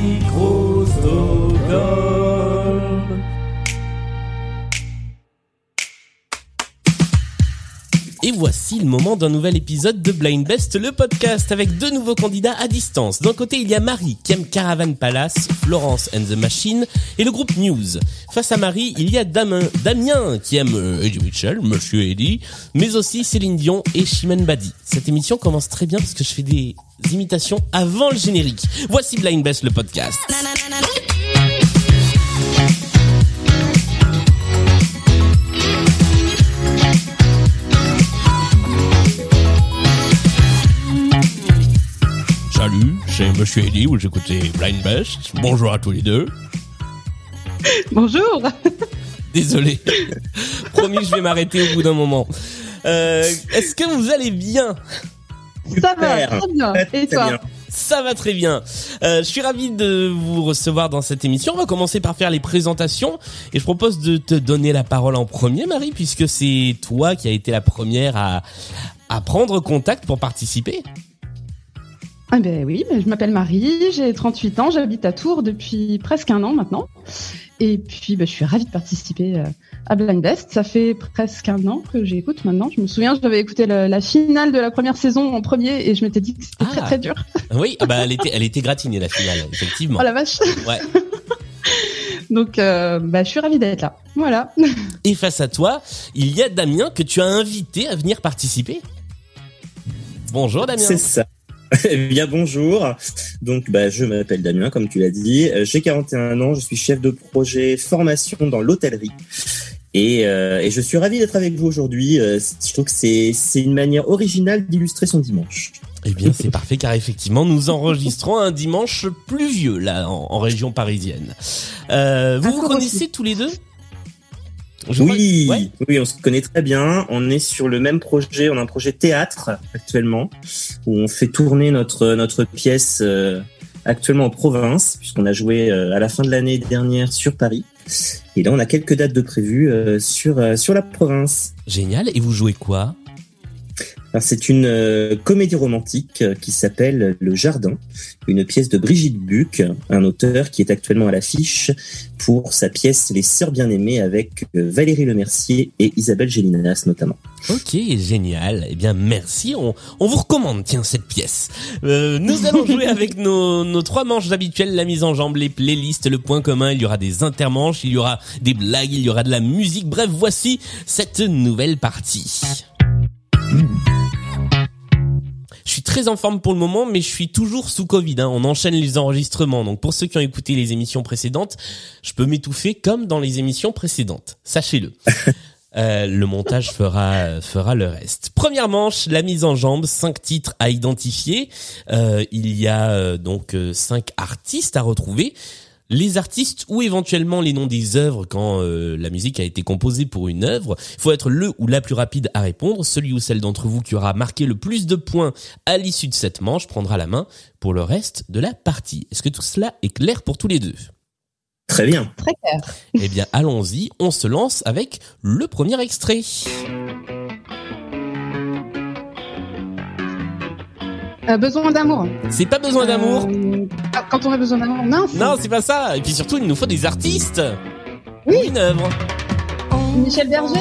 Microsoft. Voici le moment d'un nouvel épisode de Blind Best, le podcast avec deux nouveaux candidats à distance. D'un côté, il y a Marie qui aime Caravan Palace, Florence and the Machine et le groupe News. Face à Marie, il y a Damien, qui aime euh, Eddie Mitchell, Monsieur Eddie, mais aussi Céline Dion et Chimène Badi. Cette émission commence très bien parce que je fais des imitations avant le générique. Voici Blind Best, le podcast. Salut, c'est Monsieur Eddie, vous écoutez Blind Best. Bonjour à tous les deux. Bonjour. Désolé. Promis, je vais m'arrêter au bout d'un moment. Euh, Est-ce que vous allez bien? Ça va, très bien. Et toi? bien. Ça va très bien. Euh, je suis ravi de vous recevoir dans cette émission. On va commencer par faire les présentations et je propose de te donner la parole en premier, Marie, puisque c'est toi qui as été la première à, à prendre contact pour participer. Ah ben oui, ben je m'appelle Marie, j'ai 38 ans, j'habite à Tours depuis presque un an maintenant. Et puis ben, je suis ravie de participer euh, à Blind Best. Ça fait presque un an que j'écoute maintenant. Je me souviens, j'avais écouté le- la finale de la première saison en premier et je m'étais dit que c'était Ah. très très dur. Oui, ah bah elle était, elle était gratinée la finale, effectivement. Oh la vache Ouais. Donc euh, ben, je suis ravie d'être là. Voilà. Et face à toi, il y a Damien que tu as invité à venir participer. Bonjour Damien. C'est ça. Eh bien bonjour. Donc bah, je m'appelle Damien, comme tu l'as dit. Euh, J'ai 41 ans, je suis chef de projet formation dans l'hôtellerie. Et, euh, et je suis ravi d'être avec vous aujourd'hui. Euh, je trouve que c'est une manière originale d'illustrer son dimanche. Eh bien, c'est parfait car effectivement, nous enregistrons un dimanche pluvieux là en, en région parisienne. Euh, vous À vous connaissez tous les deux? Je Oui, Ouais. oui, on se connaît très bien. On est sur le même projet. On a un projet théâtre actuellement où on fait tourner notre notre pièce euh, actuellement en province puisqu'on a joué euh, à la fin de l'année dernière sur Paris. Et là, on a quelques dates de prévues euh, sur euh, sur la province. Génial. Et vous jouez quoi? C'est une euh, comédie romantique euh, qui s'appelle Le Jardin, une pièce de Brigitte Buc, un auteur qui est actuellement à l'affiche pour sa pièce Les Sœurs Bien-Aimées avec euh, Valérie Lemercier et Isabelle Gélinas notamment. Ok, génial. Eh bien, merci. On, on vous recommande, tiens, cette pièce. Euh, nous allons jouer avec nos, nos trois manches habituelles, la mise en jambe, les playlists, le point commun. Il y aura des intermanches, il y aura des blagues, il y aura de la musique. Bref, voici cette nouvelle partie. Je suis très en forme pour le moment, mais je suis toujours sous Covid. hein. On enchaîne les enregistrements. Donc pour ceux qui ont écouté les émissions précédentes, je peux m'étouffer comme dans les émissions précédentes. Sachez-le. Euh, le montage fera fera le reste. Première manche, la mise en jambe, cinq titres à identifier. Euh, il y a euh, donc cinq artistes à retrouver. Les artistes ou éventuellement les noms des œuvres quand euh, la musique a été composée pour une œuvre. Il faut être le ou la plus rapide à répondre. Celui ou celle d'entre vous qui aura marqué le plus de points à l'issue de cette manche prendra la main pour le reste de la partie. Est-ce que tout cela est clair pour tous les deux? Très bien. Très clair. eh bien, allons-y, on se lance avec le premier extrait. Euh, besoin d'amour. C'est pas besoin d'amour. Euh, ah, quand on a besoin d'amour, mince. Non, c'est pas ça. Et puis surtout, il nous faut des artistes. Oui. Ou Une œuvre. Michel Berger.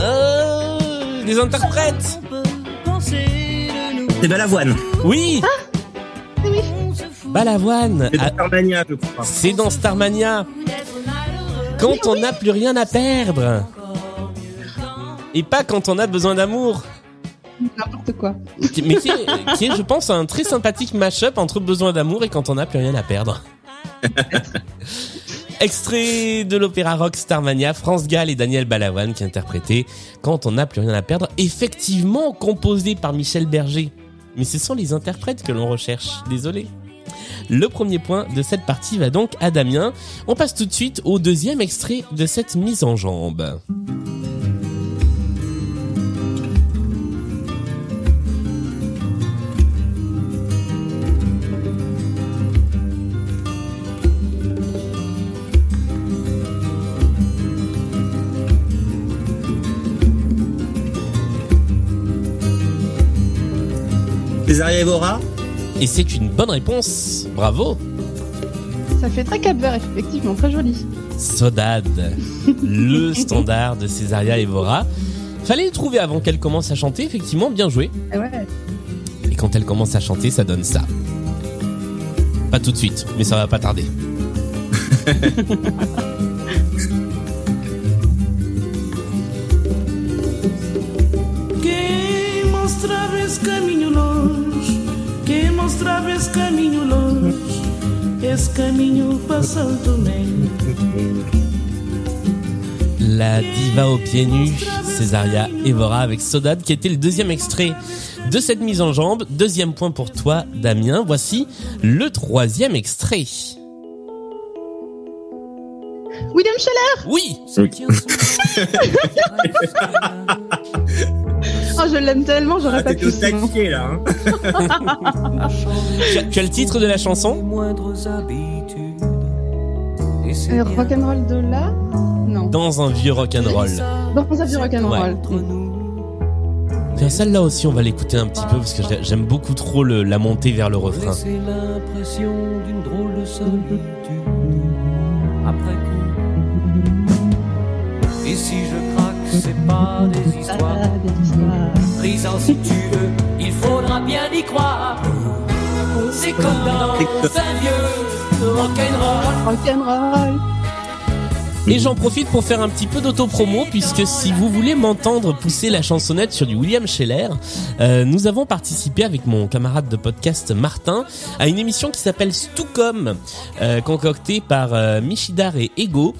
Euh, des interprètes. C'est Balavoine. Oui. Balavoine. C'est Ah, Starmania, je crois. C'est dans Starmania. Quand on n'a plus rien à perdre. Et pas quand on a besoin d'amour. N'importe quoi. Mais qui est, qui est, je pense, un très sympathique mash-up entre besoin d'amour et quand on n'a plus rien à perdre. Extrait de l'opéra rock Starmania, France Gall et Daniel Balavoine qui interprétaient Quand on n'a plus rien à perdre, effectivement composé par Michel Berger. Mais ce sont les interprètes que l'on recherche, désolé. Le premier point de cette partie va donc à Damien. On passe tout de suite au deuxième extrait de cette mise en jambe. Césaria Evora Et c'est une bonne réponse. Bravo. Ça fait très cap vert, effectivement, très joli. Sodade, le standard de Césaria Evora. Fallait le trouver avant qu'elle commence à chanter, effectivement, bien joué. Et ouais. Et quand elle commence à chanter, ça donne ça. Pas tout de suite, mais ça va pas tarder. esse caminho longe, quem mostrava esse caminho longe, esse caminho passou também. La diva aux pieds nus, Césaria Evora avec Sodade, qui était le deuxième extrait de cette mise en jambe. Deuxième point pour toi, Damien. Voici le troisième extrait. William Scheller? Oui, Oh, je l'aime tellement, j'aurais Ah, pas au pu. sinon. taquet, là. Hein tu as, tu as le titre de la chanson? Moindres habitudes. Et c'est Euh, rock'n'roll de là? Non. Dans un vieux rock'n'roll. Dans un vieux rock'n'roll. Tiens, celle-là aussi, on va l'écouter un petit peu parce que j'ai- j'aime beaucoup trop le- la montée vers le refrain. Laisser l'impression d'une drôle de solitude après coup. Et si je c'est pas des histoires. Prison si tu veux, il faudra bien y croire. C'est comme dans un vieux rock'n'roll. Rock'n'roll. Et j'en profite pour faire un petit peu d'autopromo puisque si vous voulez m'entendre pousser la chansonnette sur du William Scheller, euh, nous avons participé avec mon camarade de podcast Martin à une émission qui s'appelle Stucom, euh, concoctée par euh, Michidar et Ego.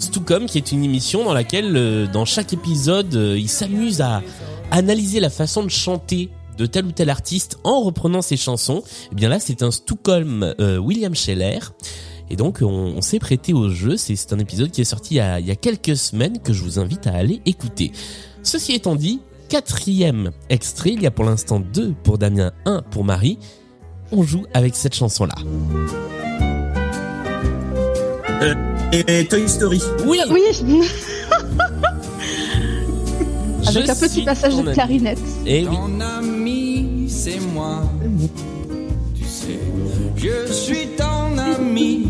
Stucom qui est une émission dans laquelle euh, dans chaque épisode euh, ils s'amusent à analyser la façon de chanter de tel ou tel artiste en reprenant ses chansons. Et bien là c'est un Stucom euh, William Scheller. Et donc on, s'est prêté au jeu, c'est un épisode qui est sorti il y, a, il y a quelques semaines que je vous invite à aller écouter. Ceci étant dit, quatrième extrait, il y a pour l'instant deux pour Damien, un pour Marie. On joue avec cette chanson-là. Et Toy Story. Oui, Oui, je avec un petit passage de ami. clarinette. Eh oui. Ton ami, c'est moi. Tu sais, je suis ton ami.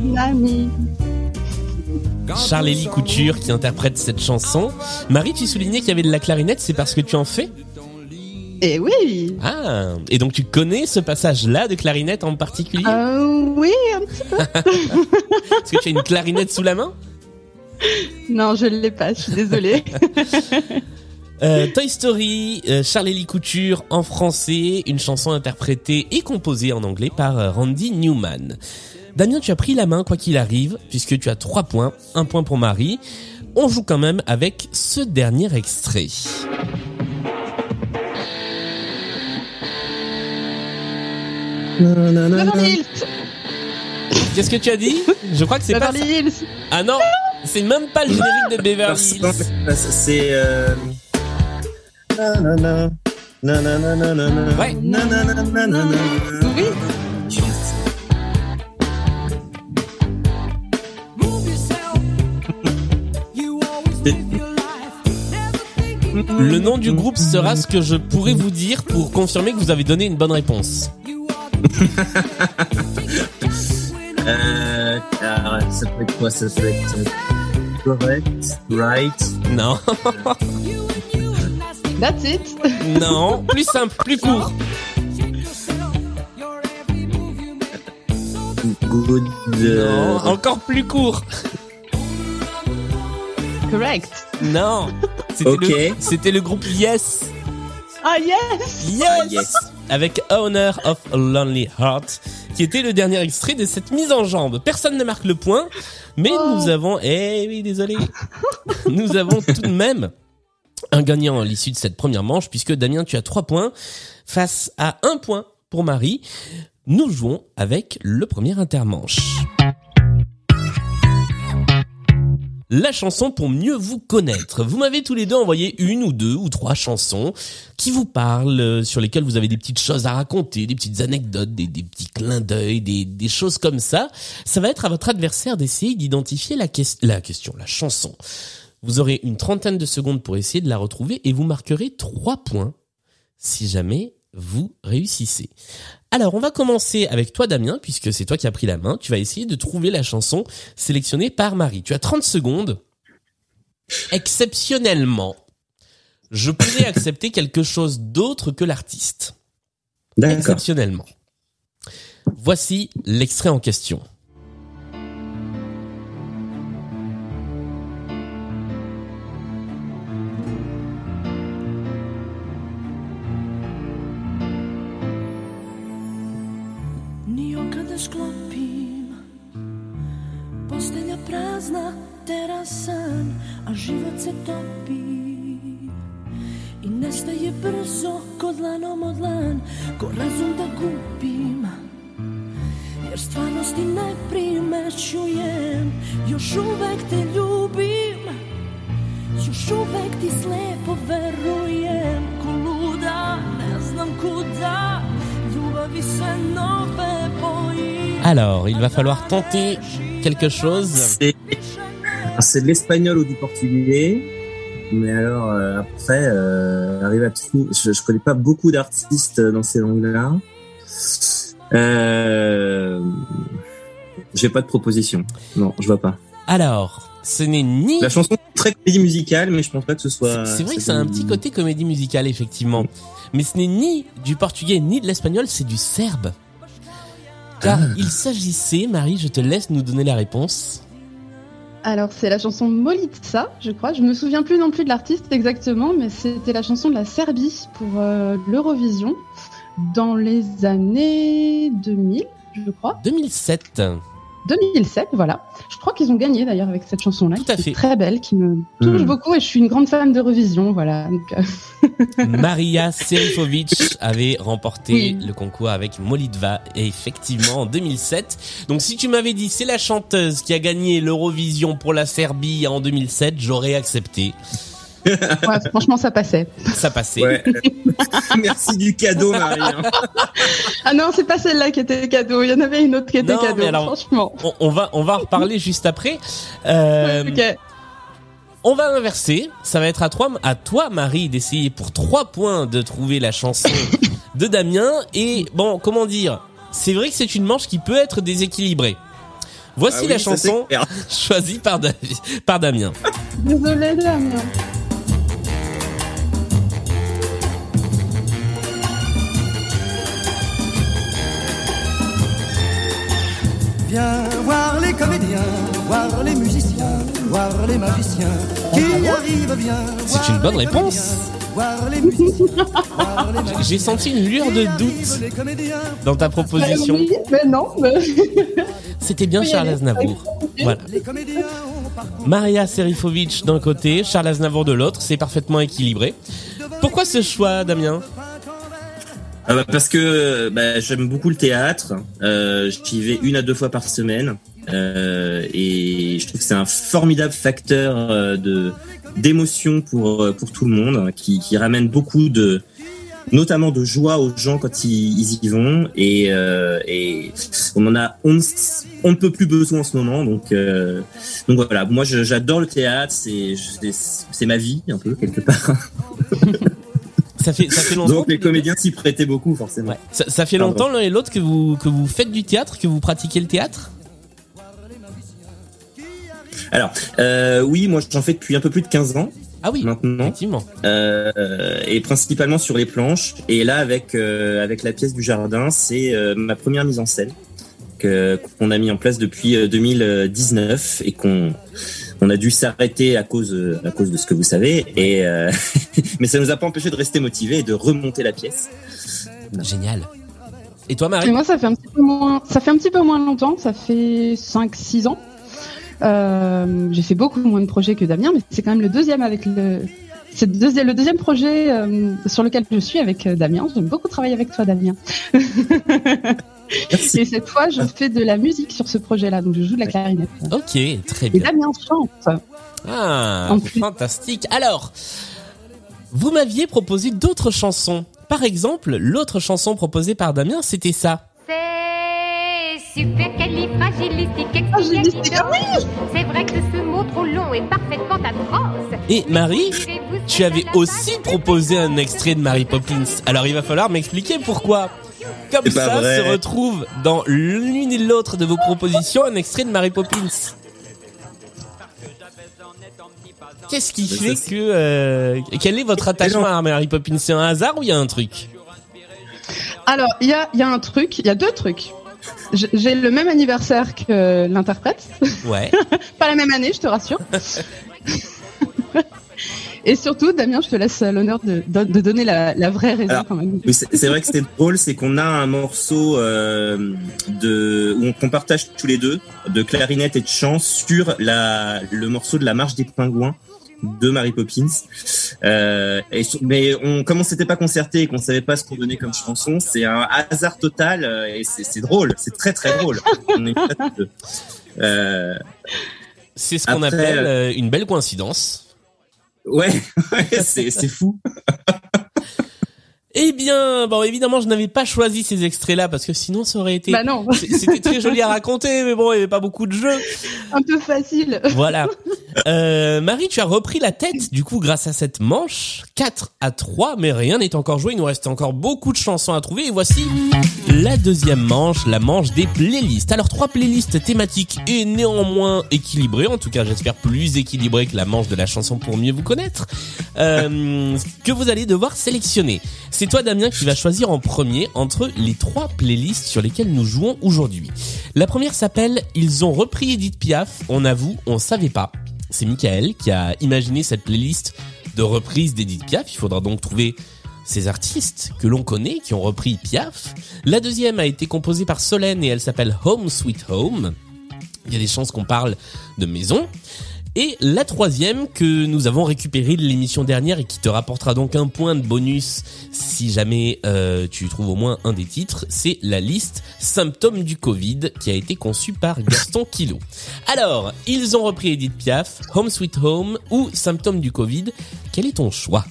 Charles-Élie on Couture qui interprète cette chanson. Marie, tu soulignais qu'il y avait de la clarinette, c'est parce que tu en fais? Et oui. Ah, et donc tu connais ce passage-là de clarinette en particulier? Euh, oui, un petit peu. Est-ce que tu as une clarinette sous la main? Non, je l'ai pas, je suis désolée. Euh, Toy Story, euh, Charles-Élie Couture en français, une chanson interprétée et composée en anglais par euh, Randy Newman. Damien, tu as pris la main quoi qu'il arrive, puisque tu as trois points, un point pour Marie. On joue quand même avec ce dernier extrait. Beverly Hills. Qu'est-ce que tu as dit Je crois que c'est pas ça. Beverly Hills. Ah non, c'est même pas le générique de Beverly Non, Hills. c'est- euh, nanana, nanana, nanana, Ouais. Oui. Le nom du groupe sera ce que je pourrais vous dire pour confirmer que vous avez donné une bonne réponse. Euh, alors, ça peut être quoi Ça peut être euh, correct, right, Non, That's it. non, plus simple, plus court. good. euh, Non, encore plus court. Correct. Non, c'était Ok. le, c'était le groupe Yes. Ah yes. Yes. yes. Avec Owner of a Lonely Heart, qui était le dernier extrait de cette mise en jambe. Personne ne marque le point, mais Oh. nous avons, eh oui, désolé, nous avons tout de même un gagnant à l'issue de cette première manche, puisque Damien, tu as trois points face à un point pour Marie. Nous jouons avec le premier intermanche. La chanson pour mieux vous connaître. Vous m'avez tous les deux envoyé une ou deux ou trois chansons qui vous parlent, euh, sur lesquelles vous avez des petites choses à raconter, des petites anecdotes, des, des petits clins d'œil, des, des choses comme ça. Ça va être à votre adversaire d'essayer d'identifier la, la question, la chanson. Vous aurez une trentaine de secondes pour essayer de la retrouver et vous marquerez trois points si jamais vous réussissez. Alors, on va commencer avec toi, Damien, puisque c'est toi qui as pris la main. Tu vas essayer de trouver la chanson sélectionnée par Marie. Tu as 30 secondes. Exceptionnellement, je pourrais accepter quelque chose d'autre que l'artiste. D'accord. Exceptionnellement. Voici l'extrait en question. Dlan Ko razum da gubim Jer stvarnosti ne primećujem Još uvek te ljubim Još uvek ti slepo verujem Ko luda, ne znam kuda Ljubavi se nove bojim Alors, il va falloir tenter quelque chose. C'est c'est de l'espagnol ou du portugais. Mais alors euh, après, euh, arrive à trouver. Je, je connais pas beaucoup d'artistes dans ces langues-là. Euh, J'ai pas de proposition. Non, je vois pas. Alors, ce n'est ni... La chanson est très comédie musicale, mais je pense pas que ce soit. C'est vrai que c'est un petit côté comédie musicale, effectivement. Mais ce n'est ni du portugais ni de l'espagnol, c'est du serbe. Car Ah. il s'agissait, Marie, je te laisse nous donner la réponse. Alors, c'est la chanson Molitsa, je crois. Je me souviens plus non plus de l'artiste exactement, mais c'était la chanson de la Serbie pour euh, l'Eurovision dans les années 2000, je crois. 2007. 2007, voilà. Je crois qu'ils ont gagné d'ailleurs avec cette chanson-là. Tout à qui est fait. Très belle, qui me touche Mm. beaucoup et je suis une grande fan d'Eurovision, voilà. Donc, euh, Maria Serifovic avait remporté Oui. le concours avec Molitva, et effectivement, en 2007. Donc si tu m'avais dit c'est la chanteuse qui a gagné l'Eurovision pour la Serbie en 2007, j'aurais accepté. Ouais, franchement, ça passait. Ça passait. Ouais. Merci du cadeau, Marie. hein. Ah non, c'est pas celle-là qui était cadeau. Il y en avait une autre qui était Non, cadeau, mais alors- franchement. On, on va, on va en reparler juste après. Euh, Ok. On va inverser. Ça va être à toi, à toi, Marie, d'essayer pour trois points de trouver la chanson de Damien. Et bon, comment dire? C'est vrai que c'est une manche qui peut être déséquilibrée. Voici Ah oui, la chanson choisie par, Davi- par Damien. Désolée, Damien. Viens voir les comédiens, voir les musiciens, voir les magiciens qui y arrivent bien. C'est une bonne réponse. J'ai senti une lueur de doute dans ta proposition. Oui, mais non. mais- C'était bien Charles. Aznavour. Voilà. Maria Serifovic d'un côté, Charles Aznavour de l'autre, c'est parfaitement équilibré. Pourquoi ce choix, Damien? Ah bah parce que bah, j'aime beaucoup le théâtre. Euh, J'y vais une à deux fois par semaine. Euh, et je trouve que c'est un formidable facteur euh, de d'émotion pour euh, pour tout le monde, qui, qui ramène beaucoup de notamment de joie aux gens quand ils, y vont. Et, euh, et on en a on, on ne peut plus besoin en ce moment. Donc euh, donc voilà. Moi j'adore le théâtre. C'est c'est ma vie un peu quelque part Ça fait, ça fait longtemps. donc les comédiens s'y prêtaient beaucoup forcément Ouais. Ça, ça fait Pardon. longtemps l'un et l'autre que vous que vous faites du théâtre, que vous pratiquez le théâtre? Alors, euh, oui, moi j'en fais depuis un peu plus de 15 ans Ah oui, maintenant, effectivement. euh, et principalement sur les planches. Et là, avec euh, avec la pièce du jardin, c'est ma première mise en scène qu'on a mis en place depuis euh, 2019 et qu'on on a dû s'arrêter à cause euh, à cause de ce que vous savez. Et euh, mais ça nous a pas empêché de rester motivés et de remonter la pièce. Génial. Et toi, Et Marie moi, ça fait un petit peu moins, ça fait un petit peu moins longtemps, ça fait 5-6 ans. Euh, j'ai fait beaucoup moins de projets que Damien, mais c'est quand même le deuxième avec le, c'est le deuxième, le deuxième projet euh, sur lequel je suis avec euh, Damien. J'aime beaucoup travailler avec toi, Damien. Merci. Et cette fois, je fais de la musique sur ce projet-là, donc je joue de la clarinette. Ok, très Et bien. Damien chante. Ah, En plus. fantastique. Alors, vous m'aviez proposé d'autres chansons. Par exemple, l'autre chanson proposée par Damien, c'était ça. C'est Ah C'est vrai que ce mot trop long est parfaitement atroce. Et Marie, tu avais aussi proposé un extrait de Mary Poppins. Alors il va falloir m'expliquer pourquoi. Comme ça vrai. se retrouve dans l'une et l'autre de vos propositions un extrait de Mary Poppins. Qu'est-ce qui fait que... euh, quel est votre attachement à Mary Poppins? C'est un hasard ou il y a un truc? Alors, il y a, il y a un truc, il y a deux trucs. J'ai le même anniversaire que l'interprète. Ouais. Pas la même année, je te rassure. Et surtout, Damien, je te laisse l'honneur de, de, donner la, la vraie raison Alors, quand même. Oui, c'est vrai que c'était drôle, c'est qu'on a un morceau euh, de où on qu'on partage tous les deux de clarinette et de chant sur la le morceau de la marche des pingouins de Mary Poppins. Euh, et, mais on, comme on s'était pas concerté et qu'on savait pas ce qu'on donnait comme chanson, c'est un hasard total euh, et c'est drôle, c'est très très drôle. On est pas tous deux. Euh, C'est ce qu'on appelle euh, une belle coïncidence. ouais, ouais, c'est fou. Eh bien, bon, évidemment, je n'avais pas choisi ces extraits-là parce que sinon, ça aurait été... Bah non, C'était très joli à raconter, mais bon, il n'y avait pas beaucoup de jeux. un peu facile. Voilà. Euh, Marie, tu as repris la tête, du coup, grâce à cette manche. 4 à 3, mais rien n'est encore joué. Il nous reste encore beaucoup de chansons à trouver. Et voici la deuxième manche, la manche des playlists. Alors, trois playlists thématiques et néanmoins équilibrées. En tout cas, j'espère plus équilibrées que la manche de la chanson pour mieux vous connaître. Euh, que vous allez devoir sélectionner. C'est toi, Damien, qui va choisir en premier entre les trois playlists sur lesquelles nous jouons aujourd'hui. La première s'appelle Ils ont repris Edith Piaf. On avoue, on savait pas. C'est Michael qui a imaginé cette playlist de reprises d'Edith Piaf. Il faudra donc trouver ces artistes que l'on connaît qui ont repris Piaf. La deuxième a été composée par Solène et elle s'appelle Home Sweet Home. Il y a des chances qu'on parle de maison. Et la troisième que nous avons récupérée de l'émission dernière et qui te rapportera donc un point de bonus si jamais euh, tu trouves au moins un des titres, c'est la liste symptômes du Covid qui a été conçue par Gaston Kilo. Alors, ils ont repris Edith Piaf, Home Sweet Home ou symptômes du Covid. Quel est ton choix?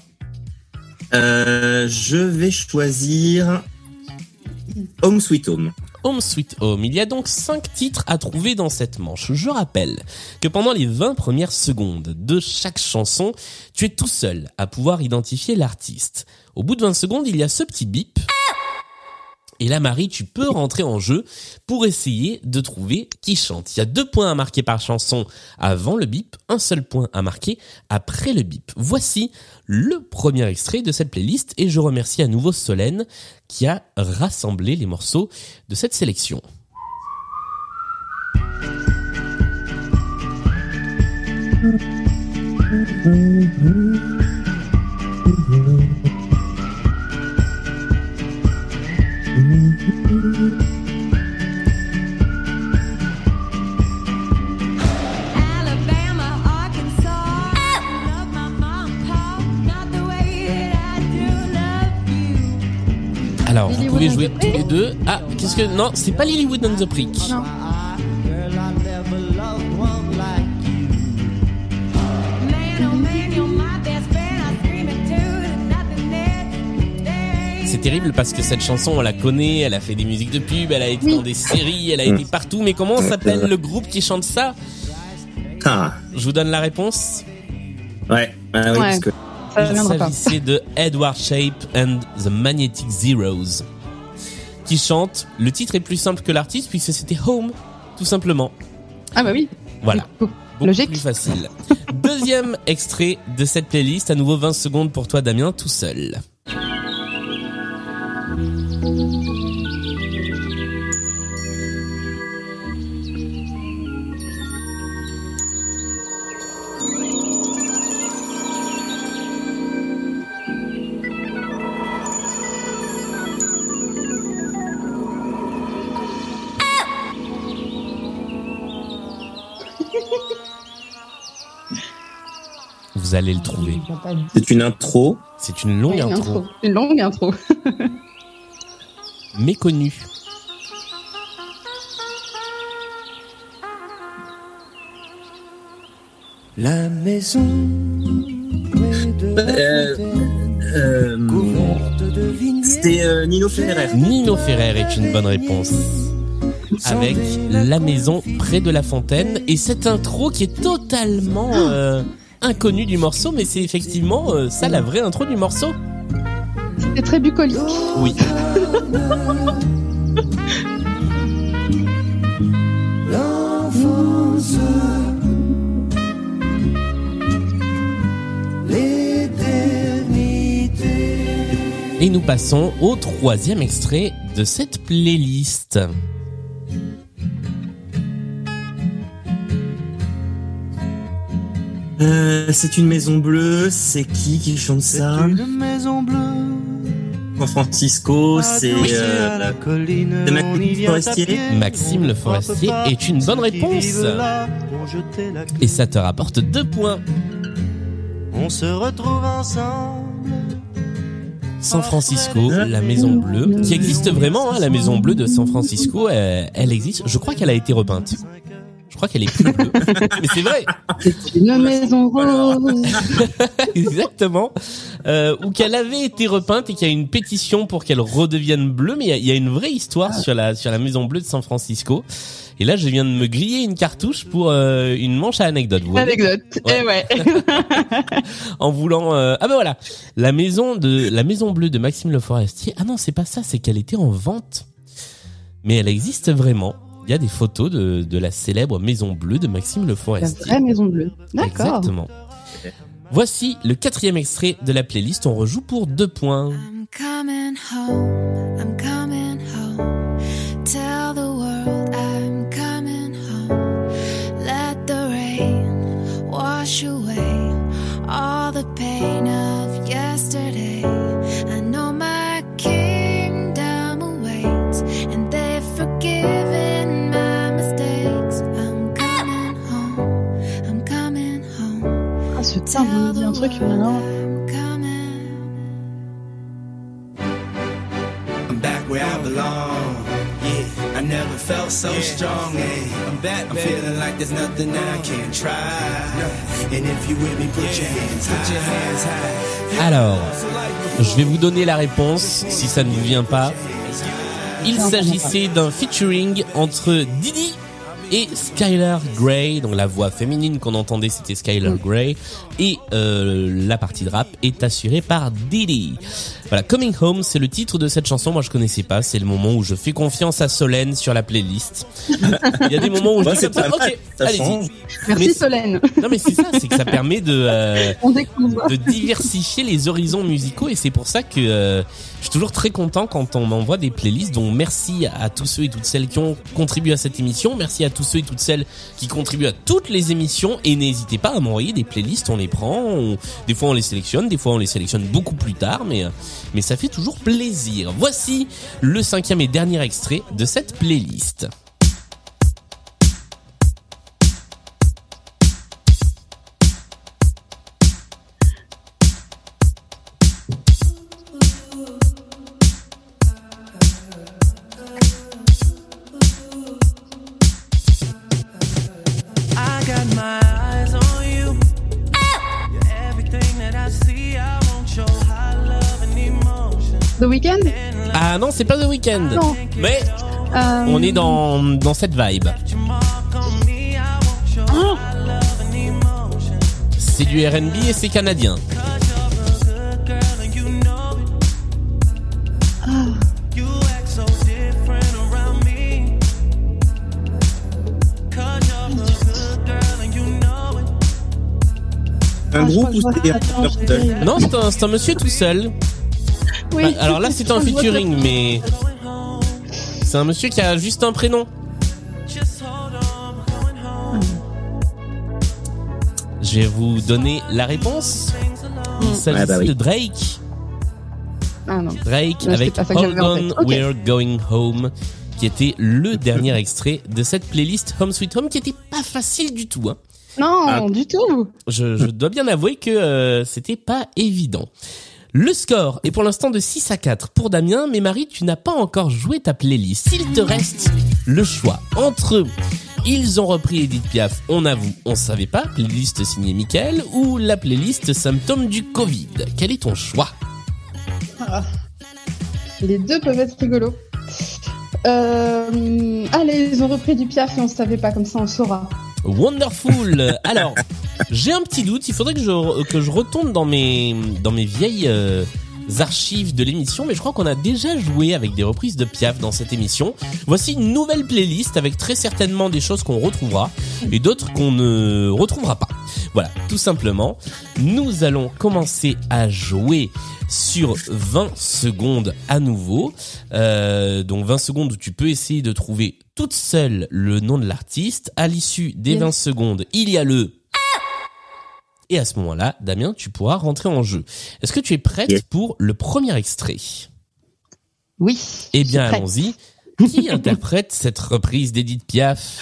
Euh, je vais choisir Home Sweet Home. Home Sweet Home. Il y a donc 5 titres à trouver dans cette manche. Je rappelle que pendant les 20 premières secondes de chaque chanson, tu es tout seul à pouvoir identifier l'artiste. Au bout de 20 secondes, il y a ce petit bip. Et là, Marie, tu peux rentrer en jeu pour essayer de trouver qui chante. Il y a deux points à marquer par chanson avant le bip, un seul point à marquer après le bip. Voici le premier extrait de cette playlist et je remercie à nouveau Solène qui a rassemblé les morceaux de cette sélection. Alors, vous pouvez jouer tous les deux. Ah, qu'est-ce que... Non, c'est pas Lilywood and the Prick. Non. C'est terrible parce que cette chanson, on la connaît, elle a fait des musiques de pub, elle a été Oui. dans des séries, elle a été partout. Mais comment s'appelle le groupe qui chante ça? Ah, Je vous donne la réponse. ouais, ah oui, Ouais. parce que Ça Il s'agissait de Edward Shape and the Magnetic Zeros qui chante. Le titre est plus simple que l'artiste puisque c'était Home, tout simplement. Ah bah oui. Voilà. Beaucoup Logique. plus facile. Deuxième extrait de cette playlist. À nouveau 20 secondes pour toi, Damien, tout seul. Vous allez le trouver. c'est une intro. C'est une longue intro. Une longue intro. méconnue. La maison près de la Euh, Euh. C'était euh, Nino Ferrer. Nino Ferrer est une bonne réponse. avec La maison près de la fontaine et cette intro qui est totalement euh, inconnue du morceau, mais c'est effectivement euh, ça la vraie intro du morceau. C'était très bucolique. Oui. L'enfance, l'éternité. Et nous passons au troisième extrait de cette playlist. Euh, c'est une maison bleue. C'est qui qui chante ça C'est une maison bleue. San Francisco. C'est Adossée euh, Maxime à pied. Maxime Le Forestier est une bonne réponse. Et ça te rapporte deux points. On se retrouve ensemble. San Francisco, la Maison Bleue, qui existe vraiment, hein, la Maison Bleue de San Francisco, elle, elle existe. Je crois qu'elle a été repeinte. Je crois qu'elle est plus bleue. Mais c'est vrai, C'est une maison rose. exactement. Euh, ou qu'elle avait été repeinte et qu'il y a une pétition pour qu'elle redevienne bleue. Mais il y a- il y, a une vraie histoire sur la sur la Maison Bleue de San Francisco. Et là, je viens de me griller une cartouche pour euh, une manche à anecdote. Vous Anecdote. Ouais. Eh ouais. en voulant euh, ah ben voilà la maison de la maison bleue de Maxime Le Forestier ah non c'est pas ça c'est qu'elle était en vente mais elle existe vraiment il y a des photos de, de la célèbre maison bleue de Maxime Le La Forestier. vraie maison bleue. D'accord. exactement. Voici le quatrième extrait de la playlist. On rejoue pour deux points. I'm coming home, I'm home. Ce timbre me dit un truc vraiment. I'm coming. I'm back where I belong. Yeah, I never felt so strong. Yeah, I'm back. I'm feeling like there's nothing I can't try. And if you with me, put your hands high. Put your hands high. alors je vais vous donner la réponse si ça ne vous vient pas il s'agissait d'un featuring entre Didi et Skylar Grey, donc la voix féminine qu'on entendait c'était Skylar Grey, et euh, la partie de rap est assurée par Didi. Voilà, Coming Home, c'est le titre de cette chanson, moi je connaissais pas, c'est le moment où je fais confiance à Solène sur la playlist. Il y a des moments où je dis comme ça, ok, allez-y. Merci Mais- Solène. Non mais c'est ça, c'est que ça permet de... euh, de diversifier les horizons musicaux et c'est pour ça que euh, je suis toujours très content quand on m'envoie des playlists. Donc merci à tous ceux et toutes celles qui ont contribué à cette émission. Merci à tous ceux et toutes celles qui contribuent à toutes les émissions et n'hésitez pas à m'envoyer des playlists. On les prend, des fois on les sélectionne, des fois on les sélectionne beaucoup plus tard, mais euh, mais ça fait toujours plaisir. Voici le cinquième et dernier extrait de cette playlist. Non, c'est pas The Weeknd, Non. mais Euh, on est dans dans cette vibe. Ah. C'est du R&B et c'est canadien. Un Ah, groupe ou Non, c'est un, c'est un monsieur tout seul. Oui. Bah, alors là, c'est un featuring, mais c'est un monsieur qui a juste un prénom. Je vais vous donner la réponse. Il s'agit Ah bah oui. de Drake. Ah non. Drake avec Hold On. We're Going Home, qui était le dernier extrait de cette playlist Home Sweet Home, qui était pas facile du tout. Hein. Non, Ah. du tout. Je, je dois bien avouer que euh, c'était pas évident. Le score est pour l'instant de 6 à 4 pour Damien, mais Marie, tu n'as pas encore joué ta playlist. S'il te reste le choix entre Ils ont repris Edith Piaf, on avoue, on savait pas, playlist signée Michael, ou la playlist symptômes du Covid. Quel est ton choix? Ah. Les deux peuvent être rigolos. Euh, allez, ils ont repris du piaf et on savait pas, comme ça on saura. Wonderful. Alors, j'ai un petit doute. Il faudrait que je que je retourne dans mes dans mes vieilles euh, archives de l'émission, mais je crois qu'on a déjà joué avec des reprises de Piaf dans cette émission. Voici une nouvelle playlist avec très certainement des choses qu'on retrouvera et d'autres qu'on ne retrouvera pas. Voilà, tout simplement. Nous allons commencer à jouer sur 20 secondes à nouveau. Euh, donc 20 secondes où tu peux essayer de trouver toute seule le nom de l'artiste. À l'issue des Yes. 20 secondes, il y a le et à ce moment-là, Damien, tu pourras rentrer en jeu. Est-ce que tu es prête Yes. pour le premier extrait? Oui. Eh bien, allons-y. Qui interprète cette reprise d'Edith Piaf?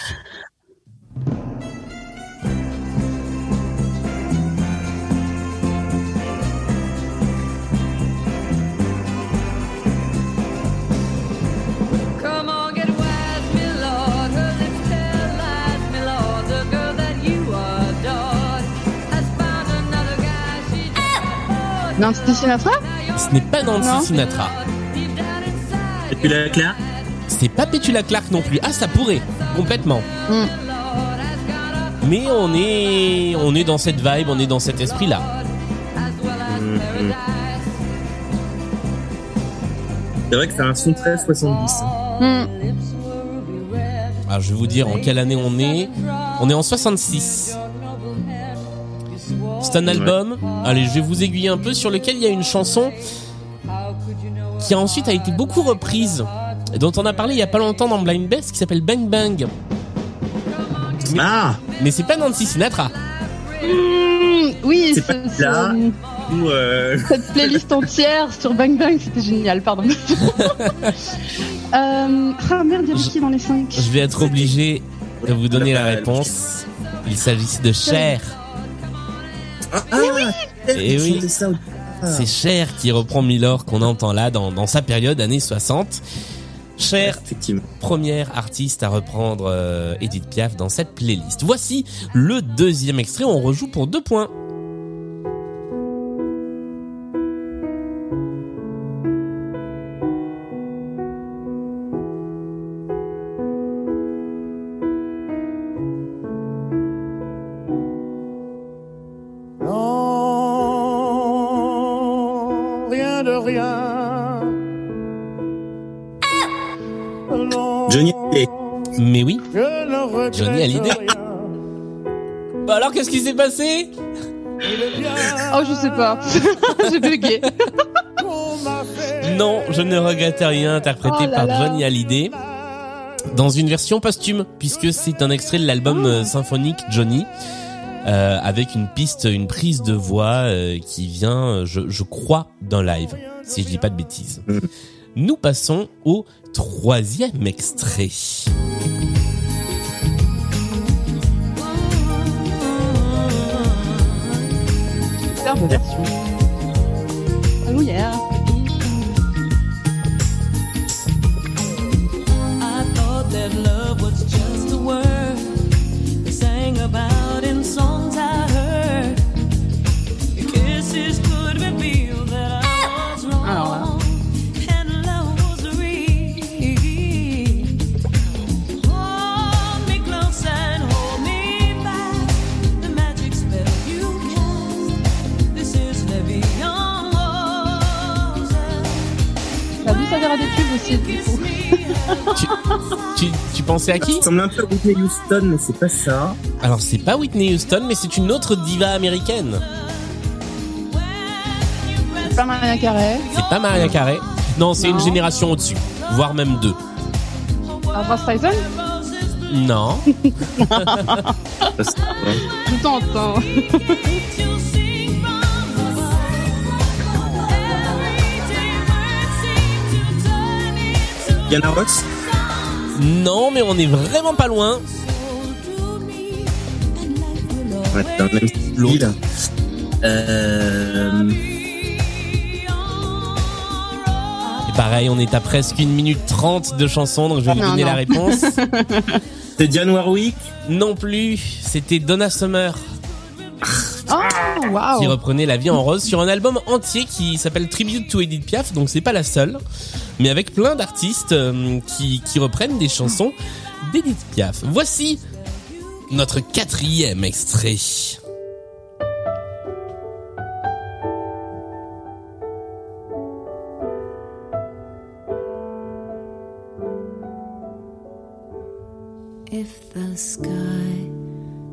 Nancy Sinatra Ce n'est pas Nancy Non. Sinatra. deep down inside. Et puis la Claire C'est pas Petula Clark non plus. Ah, ça pourrait. Complètement. Hmm. Mais on est, on est dans cette vibe, on est dans cet esprit-là. C'est vrai que c'est un son très 70. hein. Hmm. Alors, je vais vous dire en quelle année on est. On est en 66. C'est un Ouais. album. Allez, je vais vous aiguiller un peu sur lequel il y a une chanson qui a ensuite a été beaucoup reprise, et dont on a parlé il y a pas longtemps dans Blind Best, qui s'appelle Bang Bang. Mais, Ah mais c'est pas Nancy Sinatra. Hmm, oui, C'est ce- là. ce- Ou, euh, cette playlist entière sur Bang Bang, c'était génial, pardon. euh, ah merde, il y avait qui dans les cinq Je vais être obligé de vous donner la réponse. Il s'agissait de Cher. Ah, ah Eh oui. Ah. C'est Cher qui reprend Milor qu'on entend là dans, dans sa période années 60. Cher, première artiste à reprendre euh, Edith Piaf dans cette playlist. Voici le deuxième extrait, on rejoue pour deux points. Qu'est-ce qui s'est passé Oh, je sais pas. J'ai bugué. Non, je ne regrette rien, interprété Oh là par là. Johnny Hallyday dans une version posthume, puisque c'est un extrait de l'album euh, symphonique Johnny. euh, avec une piste, une prise de voix euh, qui vient, je, je crois, d'un live, si je dis pas de bêtises. Mm. Nous passons au troisième extrait. 家冇乜錢，係乜嘢啊？about dạ. in songs I heard. Your kisses. Des aussi, du coup. Tu, tu pensais à qui Ça ressemble un peu à Whitney Houston, mais c'est pas ça. Alors c'est pas Whitney Houston, mais c'est une autre diva américaine. C'est pas Maria Carré. C'est pas Maria Carey. Non, c'est une génération au-dessus, voire même deux. Barbara Streisand Non. Je tente. Diana Ross Non, mais on est vraiment pas loin. Ouais, c'est dans le même style. L'autre. Euh... Et pareil, on est à presque une minute trente de chanson, donc je vais vous Non, donner non. la réponse. C'est Diane Warwick non plus, c'était Donna Summer. Qui reprenait La vie en rose sur un album entier qui s'appelle Tribute to Edith Piaf, donc c'est pas la seule, mais avec plein d'artistes euh, qui, qui reprennent des chansons d'Edith Piaf. Voici notre quatrième extrait. If the sky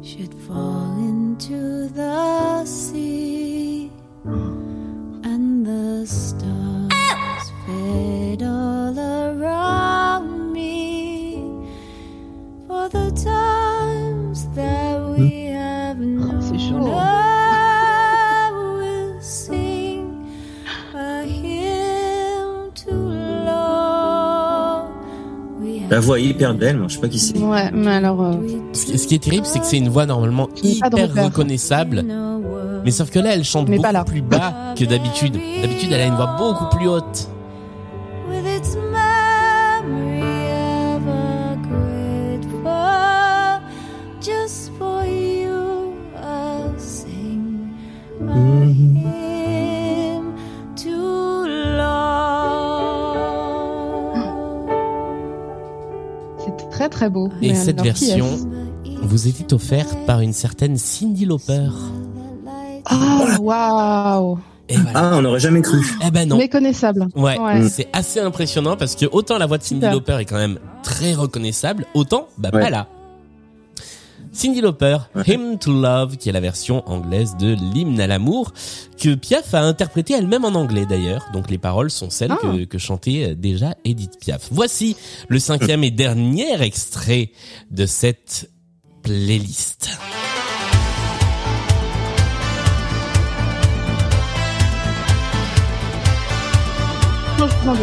should fall into the sea. And La voix est hyper belle, moi, je sais pas qui c'est. Ouais, mais alors. euh, Ce qui, est terrible, c'est que c'est une voix normalement hyper reconnaissable, mais sauf que là, elle chante Mais beaucoup plus bas que d'habitude. D'habitude, elle a une voix beaucoup plus haute. Et cette version vous était offerte par une certaine Cindy Lauper. Ah, waouh. Et voilà. Ah, on n'aurait jamais cru. Eh ben non. Méconnaissable. Ouais, Ouais. c'est assez impressionnant parce que autant la voix de Cindy. Lauper est quand même très reconnaissable, autant bah Ouais. pas là. Cindy Lauper. Hymn to Love, qui est la version anglaise de l'hymne à l'amour, que Piaf a interprété elle-même en anglais d'ailleurs. Donc les paroles sont celles Ah. que, que chantait euh, déjà Edith Piaf. Voici le cinquième et dernier extrait de cette playlist. Non,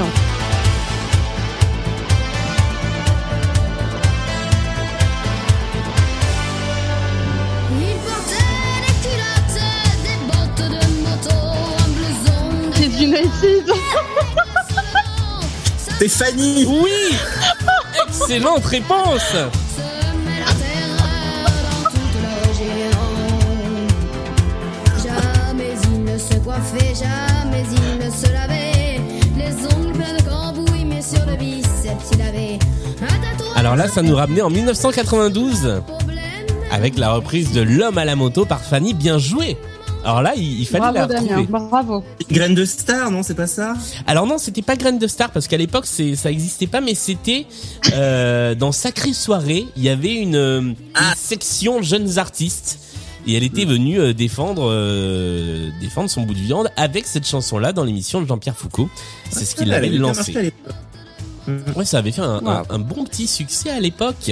United. Stéphanie Oui Excellente réponse Se met la terreur dans toute leur géant. Jamais il ne se coiffait, jamais il ne se lavait. Les ongles pleins de cambouis, mais sur le biceps il avait un tatouage. Alors là, ça nous ramenait en 1992 Problème. avec la reprise de L'homme à la moto par Fanny. Bien joué alors là, il, il fallait Bravo la Damien, retrouver. bravo. Graine de star, non, c'est pas ça? Alors non, c'était pas Graine de Star parce qu'à l'époque c'est ça existait pas, mais c'était euh, dans Sacrée Soirée, il y avait une, euh, une Ah. section jeunes artistes et elle était venue euh, défendre euh, défendre son bout de viande avec cette chanson-là dans l'émission de Jean-Pierre Foucault. C'est ce qui Elle l'avait avait lancé. Ouais, ça avait fait un, un- Wow. un bon petit succès à l'époque.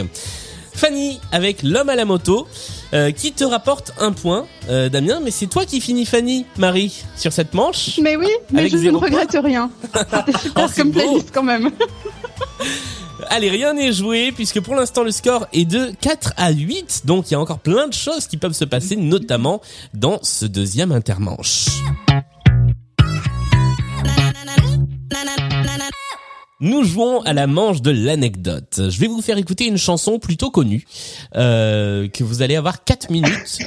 Fanny avec l'homme à la moto, euh, qui te rapporte un point, euh, Damien, mais c'est toi qui finis Fanny, Marie, sur cette manche. Mais oui, mais je ne regrette rien. C'était super Oh, comme beau. playlist quand même. Allez, rien n'est joué, puisque pour l'instant le score est de 4 à 8, donc il y a encore plein de choses qui peuvent se passer, notamment dans ce deuxième intermanche. Nous jouons à la manche de l'anecdote. Je vais vous faire écouter une chanson plutôt connue, euh, que vous allez avoir 4 minutes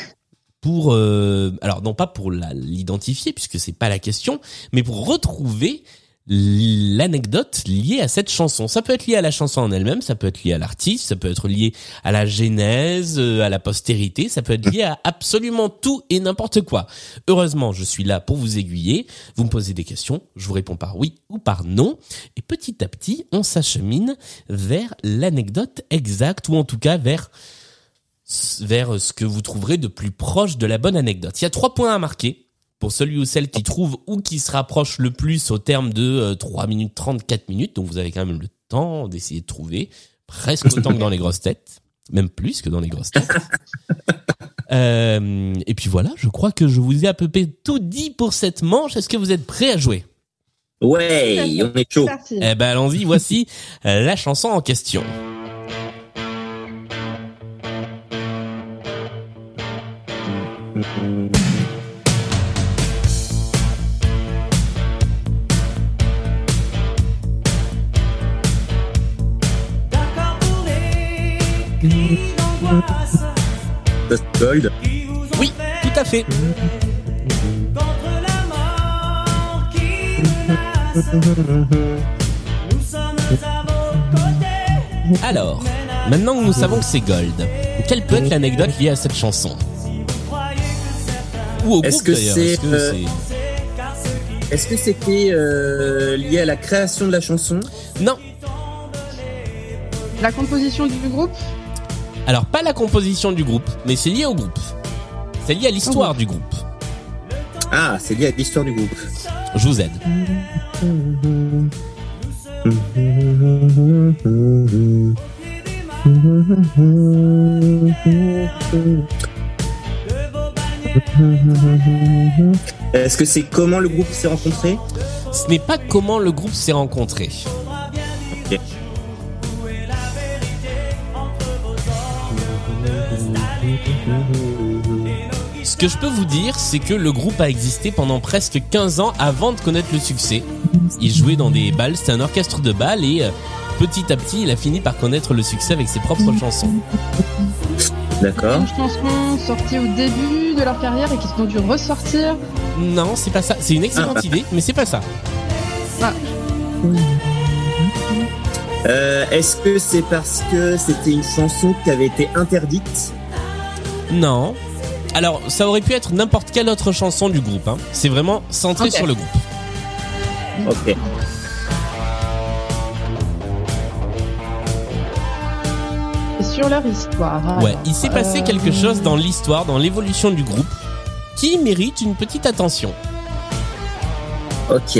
pour, euh, alors non pas pour l'identifier puisque c'est pas la question, mais pour retrouver l'anecdote liée à cette chanson. Ça peut être lié à la chanson en elle-même, ça peut être lié à l'artiste, ça peut être lié à la genèse, euh, à la postérité, ça peut être lié à absolument tout et n'importe quoi. Heureusement, je suis là pour vous aiguiller. Vous me posez des questions, je vous réponds par oui ou par non. Et petit à petit, on s'achemine vers l'anecdote exacte ou en tout cas vers vers ce que vous trouverez de plus proche de la bonne anecdote. Il y a trois points à marquer pour celui ou celle qui trouve ou qui se rapproche le plus au terme de euh, 3 minutes 30, 4 minutes. Donc vous avez quand même le temps d'essayer de trouver presque autant que dans les grosses têtes, même plus que dans les grosses têtes. Euh, et puis voilà, je crois que je vous ai à peu près tout dit pour cette manche. Est-ce que vous êtes prêts à jouer? Ouais, on est chaud. Parti. Eh ben allons-y, voici euh, la chanson en question. Oui, tout à fait. Alors, maintenant que nous savons que c'est Gold, quelle peut être l'anecdote liée à cette chanson? Ou au Est-ce que euh, est-ce que c'était euh, lié à la création de la chanson? Non. La composition du groupe? Alors, pas la composition du groupe, mais c'est lié au groupe. C'est lié à l'histoire du groupe. Ah, c'est lié à l'histoire du groupe. Je vous aide. Est-ce que c'est comment le groupe s'est rencontré? Ce n'est pas comment le groupe s'est rencontré. Ce que je peux vous dire, c'est que le groupe a existé pendant presque 15 ans avant de connaître le succès. Il jouait dans des balles, c'était un orchestre de balles et euh, petit à petit, il a fini par connaître le succès avec ses propres chansons. D'accord. Une chanson sortie au début de leur carrière et qui ont dû ressortir. Non, c'est pas ça. C'est une excellente Ah. idée, mais c'est pas ça. Ah, Euh, Est-ce que c'est parce que c'était une chanson qui avait été interdite? Non. Alors, ça aurait pu être n'importe quelle autre chanson du groupe. hein. C'est vraiment centré Ok. sur le groupe. Ok. et sur leur histoire. Ouais, il s'est passé euh, quelque chose dans l'histoire, dans l'évolution du groupe, qui mérite une petite attention. Ok.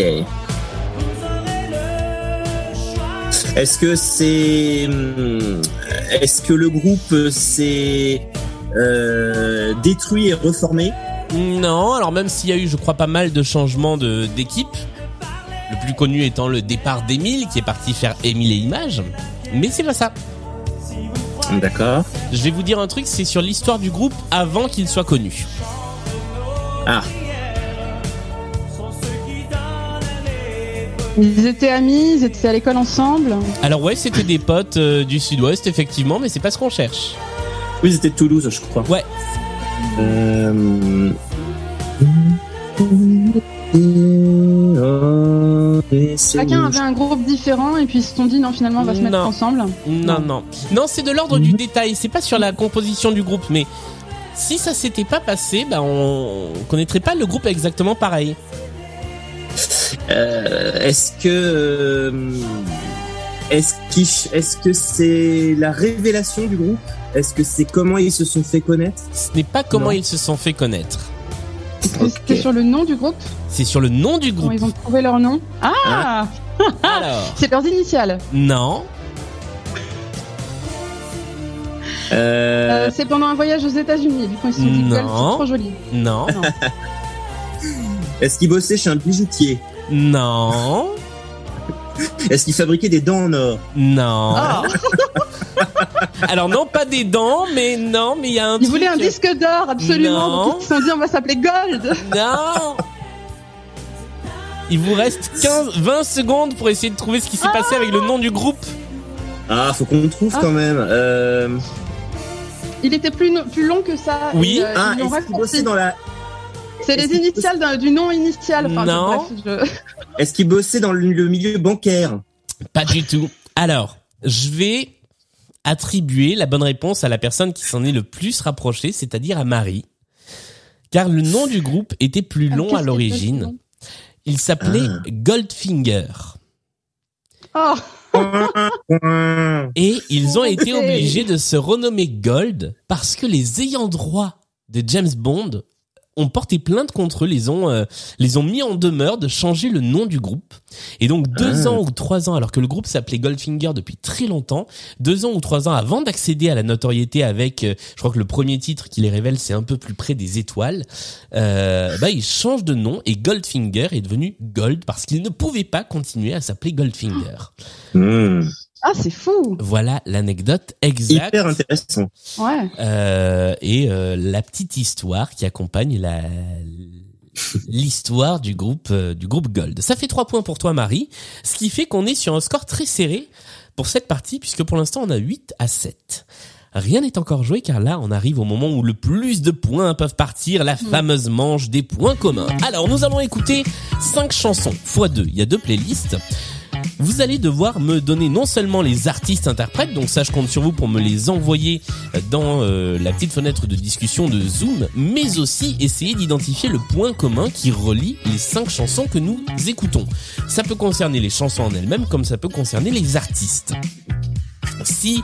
Est-ce que c'est hum, est-ce que le groupe s'est euh, détruit et reformé Non, alors même s'il y a eu, je crois, pas mal de changements de d'équipe, le plus connu étant le départ d'Emile, qui est parti faire Émile et Images, mais c'est pas ça. D'accord. Je vais vous dire un truc, c'est sur l'histoire du groupe avant qu'il soit connu. Ah, Ils étaient amis, ils étaient à l'école ensemble. Alors ouais, c'était des potes euh, du sud-ouest, effectivement, mais c'est pas ce qu'on cherche. Oui, c'était Toulouse, je crois. Ouais, Euh... Chacun avait un groupe différent et puis ils se sont dit non finalement on va se mettre Non. ensemble. non, non. Non, c'est de l'ordre du détail, c'est pas sur la composition du groupe, mais si ça s'était pas passé, bah on connaîtrait pas le groupe exactement pareil. Euh, est-ce que euh, est-ce qu'il- est-ce que c'est la révélation du groupe? Est-ce que c'est comment ils se sont fait connaître Ce n'est pas comment Non. ils se sont fait connaître. Est-ce que C'était sur le nom du groupe C'est sur le nom du Comment groupe. ils ont trouvé leur nom Ah Alors, C'est leurs initiales. non, euh, Euh, c'est pendant un voyage aux États-Unis. Du coup ils se sont dit c'est trop joli. non, Non. Est-ce qu'ils bossaient chez un bijoutier non, Est-ce qu'ils fabriquaient des dents en or non. Ah. Alors non, pas des dents, mais non, mais il y a un Ils voulaient un disque d'or absolument. Non. Donc ils se sont dit on va s'appeler Gold. Non Il vous reste 15, 20 secondes pour essayer de trouver ce qui s'est passé avec le nom du groupe. Ah, faut qu'on le trouve Ah. quand même. Euh... Il était plus, no- plus long que ça. Oui. et, euh, Ah, ils l'ont est-ce qu'ils raccourci. bossaient dans la C'est les initiales d'un- du nom initial. Enfin, Non. bref, je- Est-ce qu'ils bossaient dans le, le milieu bancaire? Pas du tout. Alors, je vais attribuer la bonne réponse à la personne qui s'en est le plus rapprochée, c'est-à-dire à Marie. Car le nom du groupe était plus Ah, long à l'origine. Il s'appelait Ah. Goldfinger. Oh, Et ils ont été obligés de se renommer Gold parce que les ayants droit de James Bond ont porté plainte contre eux, les ont, euh, les ont mis en demeure de changer le nom du groupe. Et donc deux Ah. ans ou trois ans, alors que le groupe s'appelait Goldfinger depuis très longtemps, deux ans ou trois ans avant d'accéder à la notoriété avec, euh, je crois que le premier titre qui les révèle, c'est un peu plus près des étoiles, euh, bah ils changent de nom et Goldfinger est devenu Gold parce qu'ils ne pouvaient pas continuer à s'appeler Goldfinger. Hmm. Ah c'est fou. Voilà l'anecdote exacte. Hyper intéressant. Ouais. Euh, et euh, la petite histoire qui accompagne la l'histoire du groupe euh, du groupe Gold. Ça fait trois points pour toi Marie, ce qui fait qu'on est sur un score très serré pour cette partie puisque pour l'instant on a 8 à 7. Rien n'est encore joué car là on arrive au moment où le plus de points peuvent partir, la fameuse manche des points communs. Alors nous allons écouter cinq chansons x 2 il y a deux playlists. Vous allez devoir me donner non seulement les artistes interprètes, donc ça je compte sur vous pour me les envoyer dans euh, la petite fenêtre de discussion de Zoom, mais aussi essayer d'identifier le point commun qui relie les cinq chansons que nous écoutons. Ça peut concerner les chansons en elles-mêmes comme ça peut concerner les artistes. Si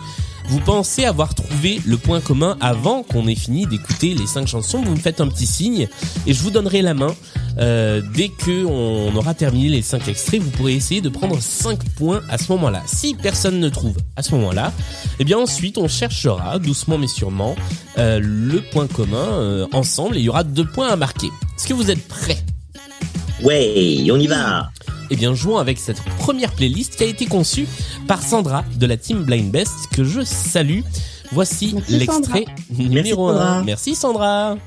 vous pensez avoir trouvé le point commun avant qu'on ait fini d'écouter les cinq chansons, vous me faites un petit signe et je vous donnerai la main. Euh, dès que on aura terminé les cinq extraits, vous pourrez essayer de prendre 5 points à ce moment-là. Si personne ne trouve à ce moment-là, eh bien ensuite on cherchera doucement mais sûrement euh, le point commun euh, ensemble et il y aura deux points à marquer. Est-ce que vous êtes prêts? Ouais, on y va. Eh bien, jouons avec cette première playlist qui a été conçue par Sandra de la team Blind Best que je salue. Voici l'extrait numéro Sandra. 1. Merci Sandra.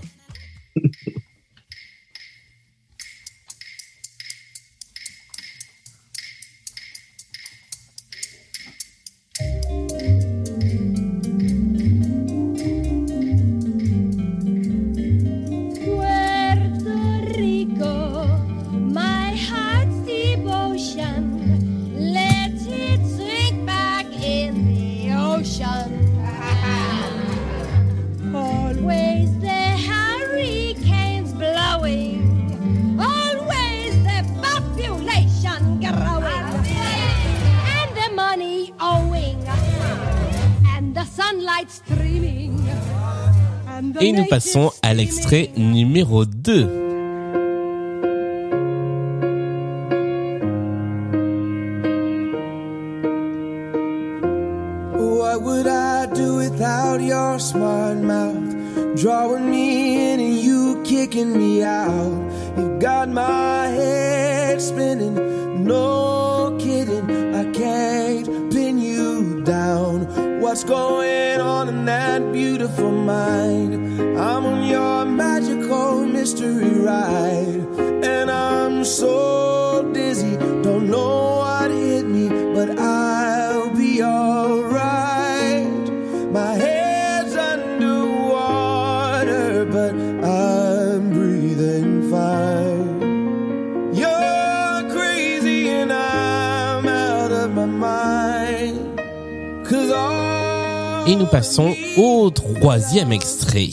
Et nous passons à l'extrait numéro 2. What's going on in that beautiful mind? I'm on your magical mystery ride. And I'm so nous passons au troisième extrait.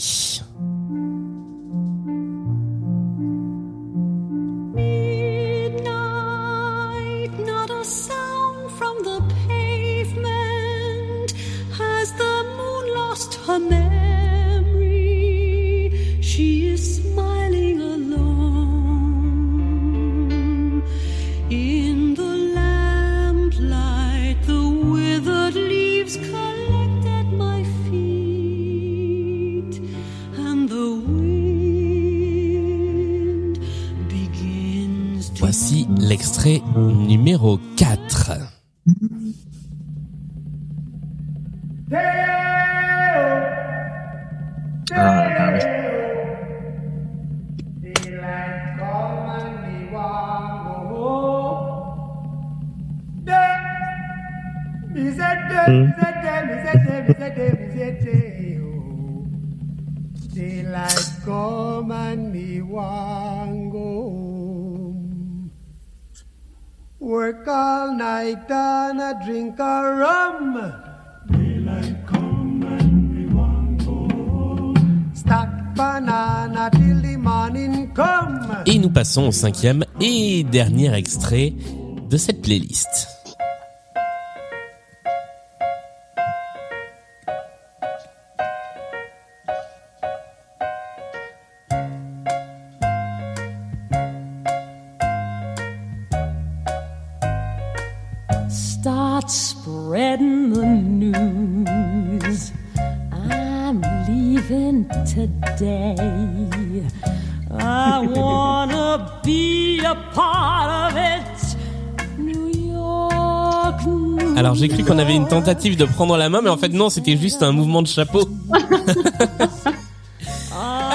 Passons au cinquième et dernier extrait de cette playlist. Start spreading the news. I'm leaving today. I wanna be a part of it. New York. New Alors j'ai cru qu'on avait une tentative de prendre la main, mais en fait non, c'était juste un mouvement de chapeau.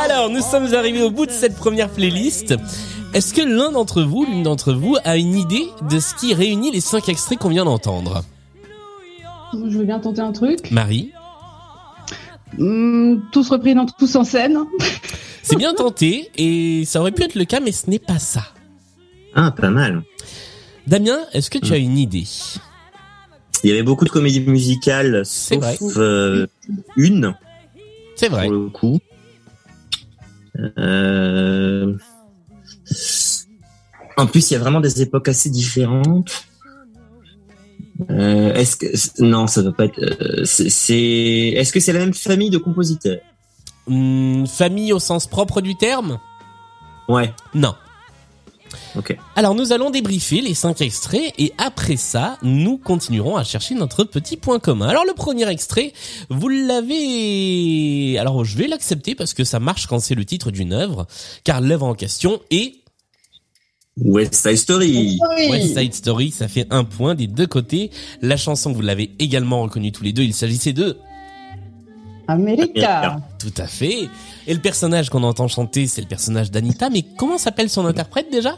Alors nous sommes arrivés au bout de cette première playlist. Est-ce que l'un d'entre vous, l'une d'entre vous, a une idée de ce qui réunit les cinq extraits qu'on vient d'entendre? Je veux bien tenter un truc. Marie? Hum, tous repris dans tous en scène. C'est bien tenté et ça aurait pu être le cas, mais ce n'est pas ça. Ah, pas mal. Damien, est-ce que tu Hmm. as une idée? Il y avait beaucoup de comédies musicales, sauf vrai. euh, une, C'est vrai. pour le coup. Euh, En plus, il y a vraiment des époques assez différentes. Euh, est-ce que non, ça va pas être. c'est. Est-ce que c'est la même famille de compositeurs? Hum, famille au sens propre du terme Ouais. Non. Ok. Alors nous allons débriefer les cinq extraits et après ça, nous continuerons à chercher notre petit point commun. Alors le premier extrait, vous l'avez... Alors je vais l'accepter parce que ça marche quand c'est le titre d'une œuvre, car l'œuvre en question est West Side Story. West Side Story, ça fait un point des deux côtés. La chanson, vous l'avez également reconnue tous les deux, il s'agissait de... America. Tout à fait. Et le personnage qu'on entend chanter, c'est le personnage d'Anita, mais comment s'appelle son interprète déjà?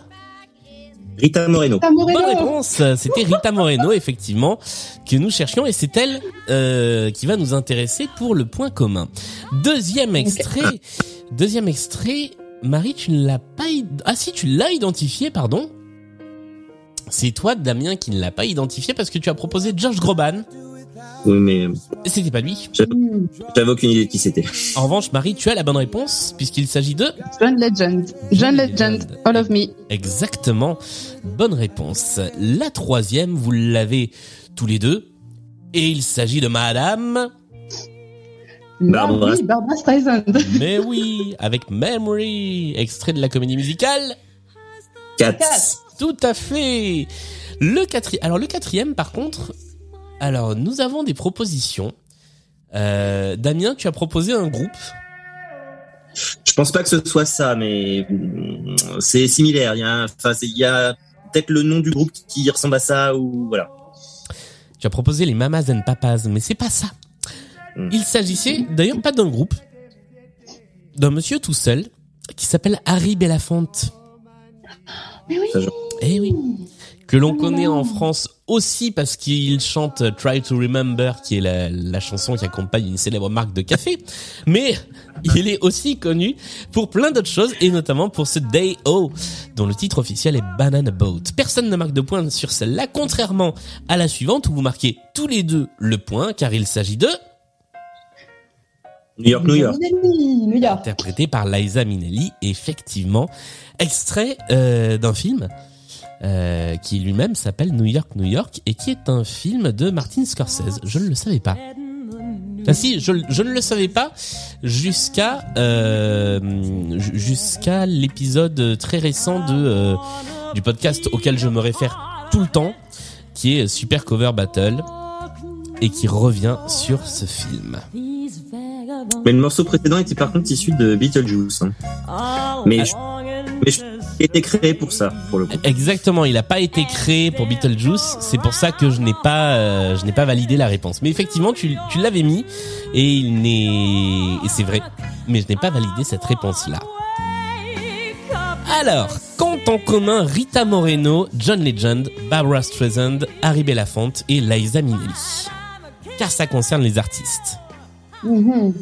Rita Moreno. Rita Moreno. Bonne réponse. C'était Rita Moreno, effectivement, que nous cherchions, et c'est elle euh, qui va nous intéresser pour le point commun. Deuxième extrait. Deuxième extrait. Marie, tu ne l'as pas... Ah si, tu l'as identifié, pardon. C'est toi, Damien, qui ne l'a pas identifié parce que tu as proposé Josh Groban. Oui, mais C'était pas lui. J'avais aucune idée de qui c'était. En revanche, Marie, tu as la bonne réponse puisqu'il s'agit de... John Legend. John Legend. All of me. Exactement. Bonne réponse. La troisième, vous l'avez tous les deux. Et il s'agit de Madame... Barbara. Oui, Barbara Streisand. Mais oui, avec Memory, extrait de la comédie musicale. 4. Tout à fait. Le quatrième. Alors le quatrième, par contre, alors nous avons des propositions. Euh, Damien, tu as proposé un groupe. Je pense pas que ce soit ça, mais c'est similaire. Il y a, un- enfin, c'est- il y a peut-être le nom du groupe qui ressemble à ça ou voilà. Tu as proposé les Mamas and Papas, mais c'est pas ça. Hmm. Il s'agissait d'ailleurs pas d'un groupe, d'un monsieur tout seul qui s'appelle Harry Belafonte. Mais oui. Eh oui. Que l'on connaît en France aussi parce qu'il chante Try to Remember, qui est la, la chanson qui accompagne une célèbre marque de café. Mais il est aussi connu pour plein d'autres choses, et notamment pour ce Day O, dont le titre officiel est Banana Boat. Personne ne marque de point sur celle-là, contrairement à la suivante où vous marquez tous les deux le point, car il s'agit de New York, New York. New York. interprété par Liza Minnelli, effectivement, extrait euh, d'un film euh, qui lui-même s'appelle New York, New York, et qui est un film de Martin Scorsese. Je ne le savais pas. Ah si, je, ne le savais pas jusqu'à euh, ju- jusqu'à l'épisode très récent de euh, du podcast auquel je me réfère tout le temps, qui est Super Cover Battle, et qui revient sur ce film. Mais le morceau précédent était par contre issu de Beetlejuice. hein. Mais je, mais je été créé pour ça, pour le coup. Exactement, il n'a pas été créé pour Beetlejuice, c'est pour ça que je n'ai pas, euh, je n'ai pas validé la réponse. Mais effectivement, tu, tu l'avais mis et il n'est, et c'est vrai, mais je n'ai pas validé cette réponse-là. Alors, compte en commun Rita Moreno, John Legend, Barbara Streisand, Harry Belafonte et Liza Minnelli. Car ça concerne les artistes. Mhm.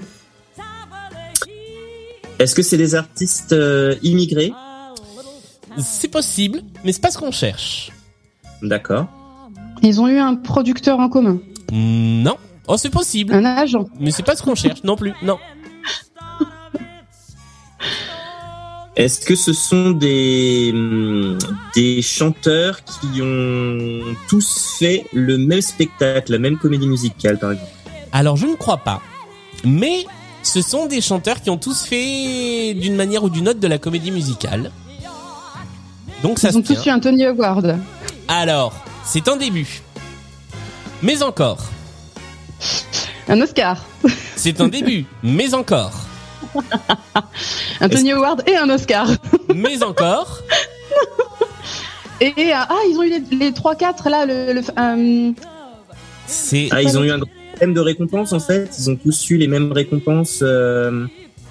Est-ce que c'est des artistes euh, immigrés? C'est possible, mais c'est pas ce qu'on cherche. D'accord. Ils ont eu un producteur en commun. Non. Oh, c'est possible. Un agent. Mais c'est pas ce qu'on cherche non plus. Non. Est-ce que ce sont des, hum, des chanteurs qui ont tous fait le même spectacle, la même comédie musicale, par exemple? Alors je ne crois pas. Mais ce sont des chanteurs qui ont tous fait d'une manière ou d'une autre de la comédie musicale. Donc ça Ils se ont tous eu un Tony Award. Alors, c'est un début. Mais encore. Un Oscar. C'est un début. Mais encore. Un Tony Award et un Oscar. Mais encore. Et, et, ah, ils ont eu les, les 3-4 là, le, le- euh, C'est Ah, ils ont eu un grand thème de récompense, en fait Ils ont tous eu les mêmes récompenses euh,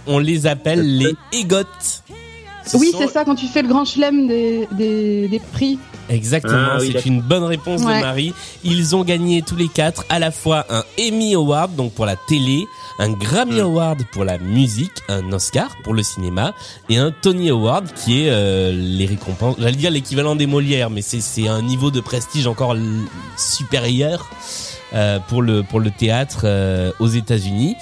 on les appelle les EGOT. Oui, sont- c'est ça, quand tu fais le grand chelem des, des, des prix. Exactement, Ah oui, c'est une bonne réponse Ouais. de Marie. Ils ont gagné tous les quatre à la fois un Emmy Award donc pour la télé, un Grammy Mm. Award pour la musique, un Oscar pour le cinéma et un Tony Award qui est euh, les récompenses. J'allais dire l'équivalent des Molières, mais c'est c'est un niveau de prestige encore supérieur euh, pour le pour le théâtre euh, aux États-Unis.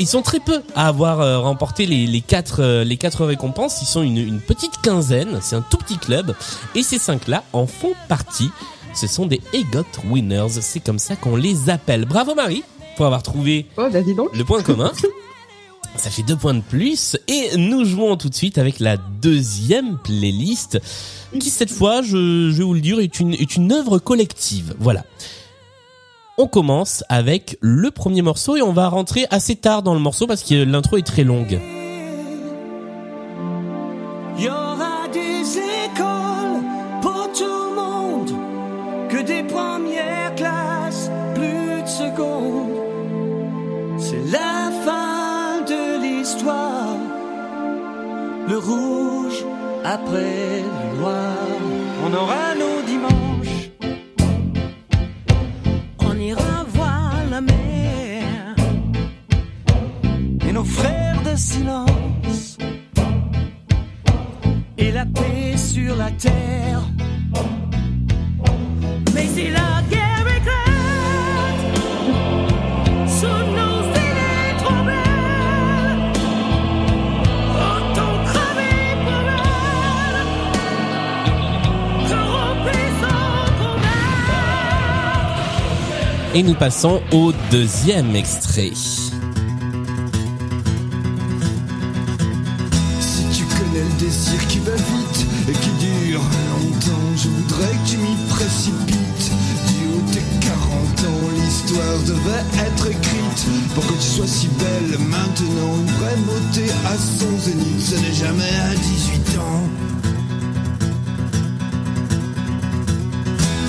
Ils sont très peu à avoir euh, remporté les, les quatre euh, les quatre récompenses. Ils sont une, une petite quinzaine. C'est un tout petit club et ces cinq-là en font partie. Ce sont des EGOT winners. C'est comme ça qu'on les appelle. Bravo Marie pour avoir trouvé Oh, bah dis donc. le point commun. Ça fait deux points de plus et nous jouons tout de suite avec la deuxième playlist qui cette fois, je, je vais vous le dire, est une, est une œuvre collective. Voilà. On commence avec le premier morceau et on va rentrer assez tard dans le morceau parce que l'intro est très longue. Il y aura des écoles pour tout le monde, que des premières classes, plus de secondes. C'est la fin de l'histoire. Le rouge après le noir. On aura nos nos frères de silence et la paix sur la terre. Mais si la guerre éclate sous nos idées trop belles, autant crever pour elle, combat. Et nous passons au deuxième extrait. Maintenant. Une vraie beauté à son zénith, ce n'est jamais à 18 ans.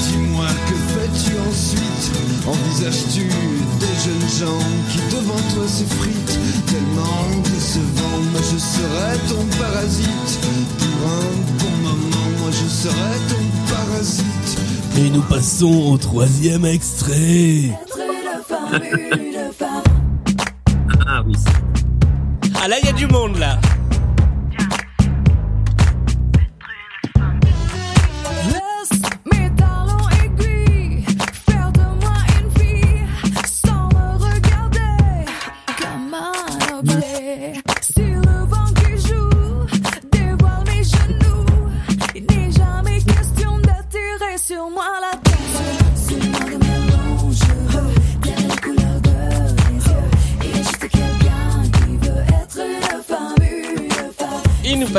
Dis-moi, que fais-tu ensuite? Envisages-tu des jeunes gens qui devant toi s'effritent Tellement décevant, moi je serai ton parasite Pour un bon moment, moi je serai ton parasite Et nous passons au troisième extrait. Ah là, il y a du monde là.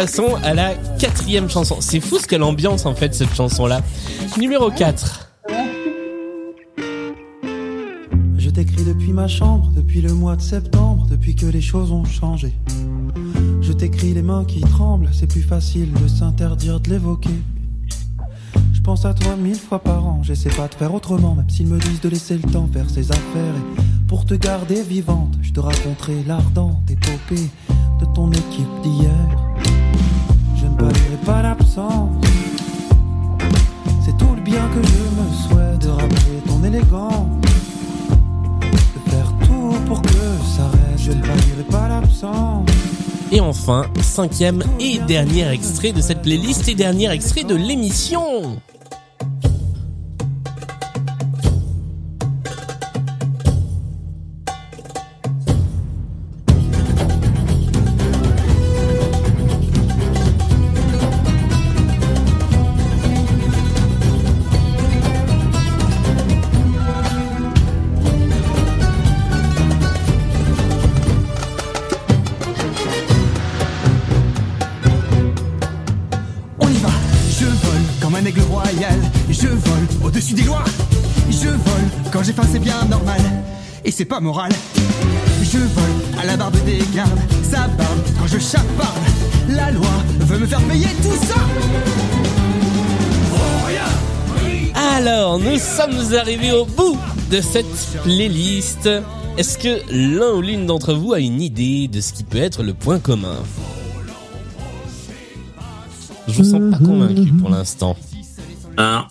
Passons à la quatrième chanson. C'est fou ce quelle ambiance en fait cette chanson là. Numéro 4. Je t'écris depuis ma chambre, depuis le mois de septembre, depuis que les choses ont changé. Je t'écris les mains qui tremblent, c'est plus facile de s'interdire de l'évoquer. Je pense à toi mille fois par an, j'essaie pas de faire autrement, même s'ils me disent de laisser le temps faire ses affaires. Et pour te garder vivante, je te raconterai l'ardente épopée de ton équipe d'hier. Je ne palierai pas l'absence, c'est tout le bien que je me souhaite de rappeler ton élégance de faire tout pour que ça reste. Je ne palierai pas l'absence. Et enfin, cinquième et dernier extrait de cette playlist et dernier extrait de l'émission. Je vole au-dessus des lois, je vole quand j'ai faim c'est bien normal, et c'est pas moral. Je vole à la barbe des gardes, ça barbe quand je chaparde, la loi veut me faire payer tout ça. Alors, nous sommes arrivés au bout de cette playlist. Est-ce que l'un ou l'une d'entre vous a une idée de ce qui peut être le point commun? Je vous sens pas convaincu pour l'instant. Ah,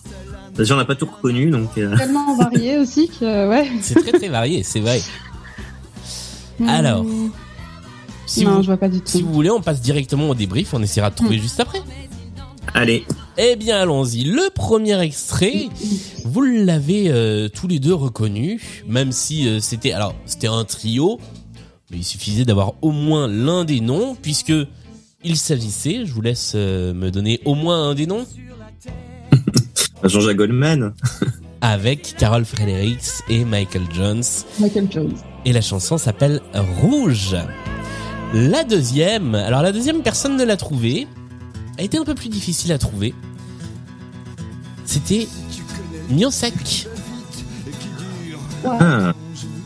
déjà on n'a pas tout reconnu, donc. euh, Tellement varié aussi que, ouais. C'est très très varié, c'est vrai. Alors, si, non, vous, je vois pas du tout. si vous voulez, on passe directement au débrief, on essaiera de trouver Hmm. juste après. Allez. Eh bien, allons-y. Le premier extrait, vous l'avez euh, tous les deux reconnu, même si euh, c'était alors c'était un trio, mais il suffisait d'avoir au moins l'un des noms, puisque il s'agissait. Je vous laisse euh, me donner au moins un des noms Jean-Jacques Goldman. avec Carol Fredericks et Michael Jones. Michael Jones. Et la chanson s'appelle Rouge. La deuxième, alors la deuxième personne ne l'a trouvée, a été un peu plus difficile à trouver. C'était Miosek. Ah.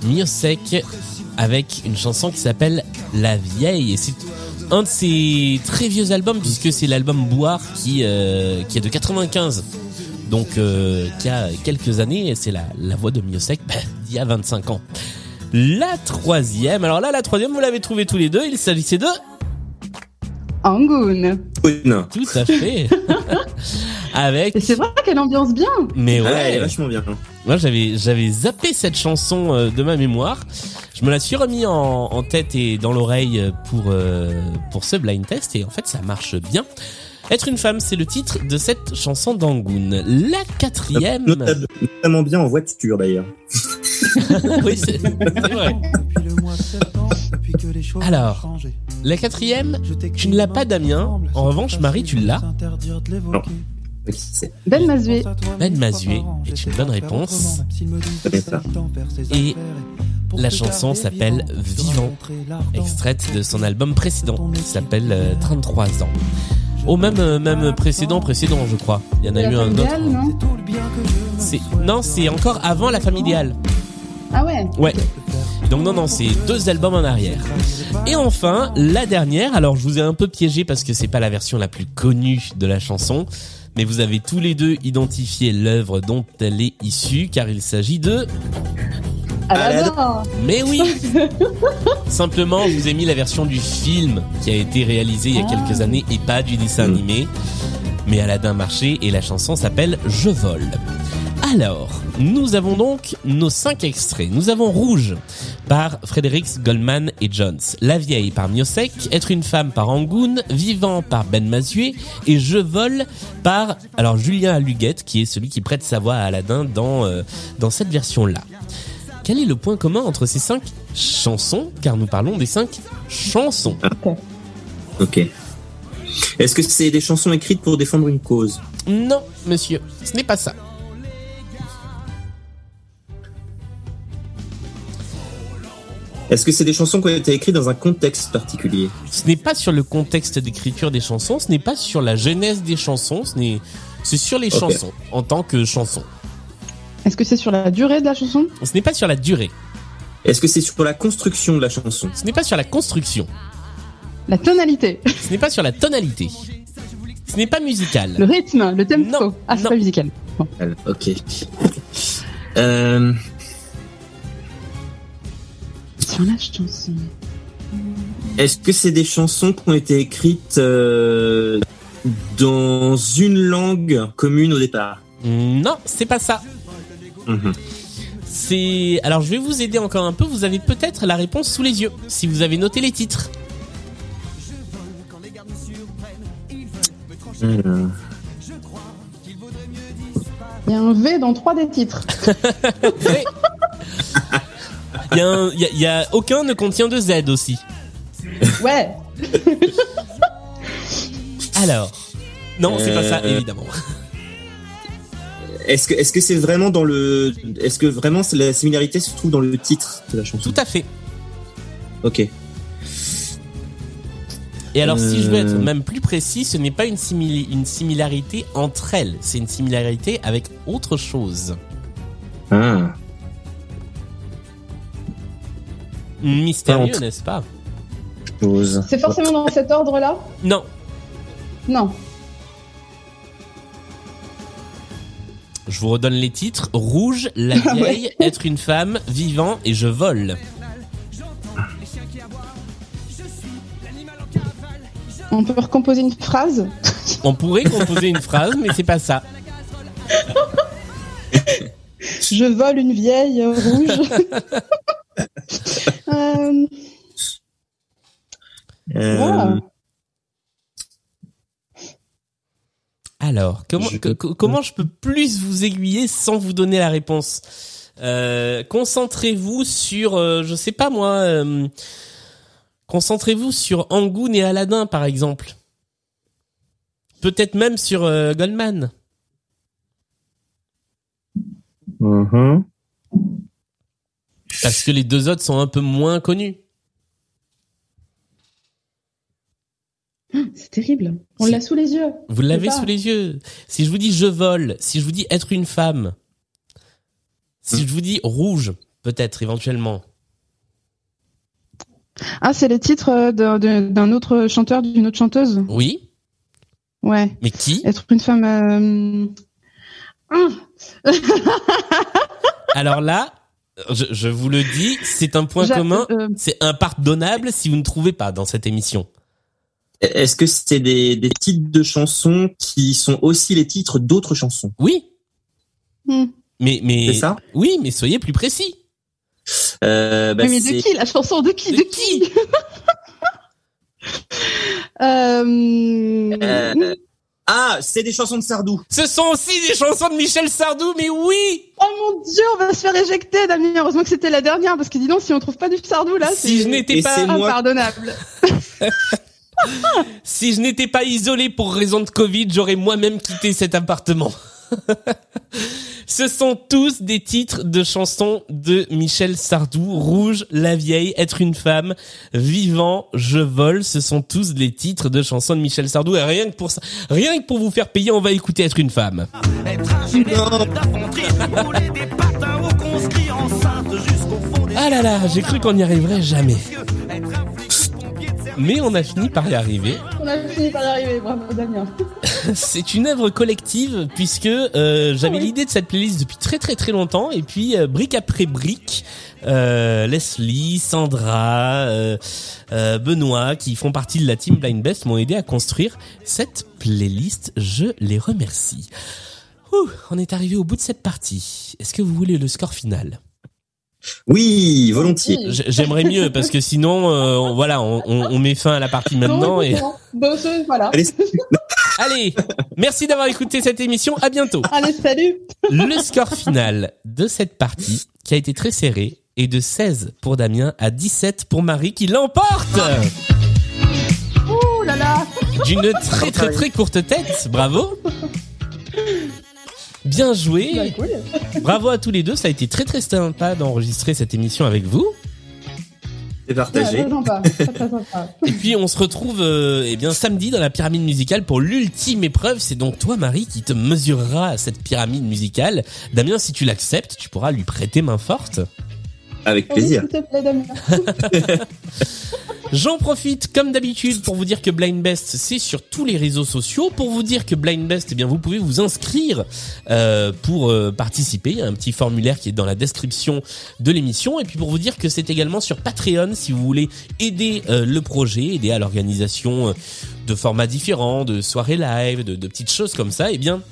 Miosek avec une chanson qui s'appelle La Vieille. Et c'est un de ses très vieux albums puisque c'est l'album Boire qui, euh, qui est de 95. Donc euh, qui a quelques années et c'est la, la voix de Miosek bah, d'il y a 25 ans. La troisième, alors là la troisième vous l'avez trouvée tous les deux, il s'agissait de... Angoon. Tout à fait. Avec... C'est vrai qu'elle ambiance bien. Mais ouais, Ouais, elle est vachement bien. Moi, j'avais j'avais zappé cette chanson euh, de ma mémoire. Je me la suis remis en, en tête et dans l'oreille pour euh, pour ce blind test et en fait, ça marche bien. Être une femme, c'est le titre de cette chanson d'Angoon. La quatrième. Notamment bien en voiture d'ailleurs. oui, c'est vrai. Alors, la quatrième, tu ne l'as pas, Damien. En revanche, Marie, tu l'as. Ben Mazué. Ben Mazué est une bonne réponse. Et la chanson s'appelle Vivant, extraite de son album précédent qui s'appelle euh, 33 ans. Au même euh, même précédent précédent je crois. Il y en a La eu un autre. non C'est non, c'est encore avant la familiale. Ah ouais. Ouais. Donc non non, c'est deux albums en arrière. Et enfin, la dernière, alors je vous ai un peu piégé parce que c'est pas la version la plus connue de la chanson, mais vous avez tous les deux identifié l'œuvre dont elle est issue car il s'agit de Aladdin. Mais oui Simplement, je vous ai mis la version du film qui a été réalisé il y a quelques années et pas du dessin animé. Mais Aladdin marchait et la chanson s'appelle Je vole. Alors, nous avons donc nos cinq extraits. Nous avons Rouge par Fredericks, Goldman et Jones. La vieille par Miosek, Être une femme par Angoon, Vivant par Ben Mazué et Je vole par alors Julien Aluguette qui est celui qui prête sa voix à Aladdin dans euh, dans cette version-là. Quel est le point commun entre ces cinq chansons Car nous parlons des cinq chansons? Ok. Est-ce que c'est des chansons écrites pour défendre une cause? Non, monsieur, ce n'est pas ça. Est-ce que c'est des chansons qui ont été écrites dans un contexte particulier? Ce n'est pas sur le contexte d'écriture des chansons, ce n'est pas sur la genèse des chansons, ce n'est c'est sur les chansons en tant que chansons. Est-ce que c'est sur la durée de la chanson? Ce n'est pas sur la durée, Est-ce que c'est sur la construction de la chanson? Ce n'est pas sur la construction, La tonalité. ce n'est pas sur la tonalité. Ce n'est pas musical. Le rythme, le tempo. ah, c'est non. pas musical. Bon. Ok. Euh, Sur la chanson. Est-ce que c'est des chansons qui ont été écrites euh, dans une langue commune au départ? Non, c'est pas ça. Mhm. C'est alors je vais vous aider encore un peu. Vous avez peut-être la réponse sous les yeux si vous avez noté les titres. Il y a un V dans trois des titres. Ouais. Il y, a un- il y a- il y a aucun ne contient de Z aussi. Ouais. Alors, non, c'est pas ça Euh, évidemment. Est-ce que est-ce que c'est vraiment dans le est-ce que vraiment la similarité se trouve dans le titre de la chanson? Tout à fait. Ok. Et alors, si je veux être Euh. même plus précis, ce n'est pas une, simili- une similarité entre elles, c'est une similarité avec autre chose. Ah. Mystérieux, n'est-ce pas? Chose. C'est forcément dans cet ordre-là? Non, Non. Je vous redonne les titres. Rouge, la Ah ouais. vieille, être une femme, vivant et je vole. On peut recomposer une phrase On pourrait composer une phrase, mais c'est pas ça. Je vole une vieille rouge. Euh, Euh, Ah. Alors, comment, Je- que- que- comment je peux plus vous aiguiller sans vous donner la réponse Euh, Concentrez-vous sur, euh, je sais pas moi, euh, concentrez-vous sur Angoon et Aladdin par exemple. Peut-être même sur euh, Goldman. mhm. Parce que les deux autres sont un peu moins connus. C'est terrible. On Si. l'a sous les yeux. Vous l'avez sous les yeux. Si je vous dis je vole, si je vous dis être une femme, si je vous dis rouge, peut-être éventuellement. Ah, c'est les titres d'un autre chanteur, d'une autre chanteuse. Oui, Ouais. mais qui? Être une femme. euh, ah, Alors là, je, je vous le dis, c'est un point commun, euh, c'est impardonnable si vous ne trouvez pas dans cette émission. Est-ce que c'est des, des titres de chansons qui sont aussi les titres d'autres chansons? Oui, hmm. mais mais C'est ça? Oui, mais soyez plus précis. euh, bah, mais, mais de qui La chanson? De qui? De De qui? Euh, Euh, Ah, c'est des chansons de Sardou. Ce sont aussi des chansons de Michel Sardou, mais oui. Oh mon dieu, on va se faire éjecter, Damien. Heureusement que c'était la dernière, parce que dis donc, si on trouve pas du Sardou là, Si je c'est n'étais Et pas, c'est moi- impardonnable. si je n'étais pas isolé pour raison de Covid, j'aurais moi-même quitté cet appartement. Ce sont tous des titres de chansons de Michel Sardou, Rouge, La Vieille, Être une femme, Vivant, Je vole. Ce sont tous les titres de chansons de Michel Sardou. Et rien que pour ça, rien que pour vous faire payer, on va écouter Être une femme. Des Ah là là, j'ai cru qu'on n'y arriverait jamais. Mais on a fini par y arriver. On a fini par y arriver, bravo Damien. C'est une œuvre collective puisque euh, j'avais Oui. l'idée de cette playlist depuis très très très longtemps et puis euh, brique après brique, euh, Leslie, Sandra, euh, Benoît qui font partie de la team Blind Best m'ont aidé à construire cette playlist. Je les remercie. Ouh, on est arrivé au bout de cette partie. Est-ce que vous voulez le score final? Oui, volontiers. J'aimerais mieux parce que sinon, euh, on- voilà, on, met fin à la partie maintenant. Non, Et... non, bon, c'est- voilà. Allez, Allez, merci d'avoir écouté cette émission. À bientôt. Allez, salut. Le score final de cette partie, qui a été très serré, est de 16 pour Damien à 17 pour Marie qui l'emporte Ouh là là. d'une très très très courte tête. Bravo. Bien Bah, joué. cool. Bravo à tous les deux. Ça a été très très sympa d'enregistrer cette émission avec vous. c'est Ouais, partagé. sympa, sympa. Et puis on se retrouve euh, eh bien samedi dans la pyramide musicale pour l'ultime épreuve. C'est donc toi Marie qui te mesurera à cette pyramide musicale. Damien, si tu l'acceptes, tu pourras lui prêter main forte. Avec plaisir. J'en profite comme d'habitude pour vous dire que Blind Best c'est sur tous les réseaux sociaux. Pour vous dire que Blind Best, eh bien vous pouvez vous inscrire euh, pour euh, participer. Il y a un petit formulaire qui est dans la description de l'émission. Et puis pour vous dire que c'est également sur Patreon si vous voulez aider euh, le projet, aider à l'organisation euh, de formats différents, de soirées live, de, de petites choses comme ça. Eh bien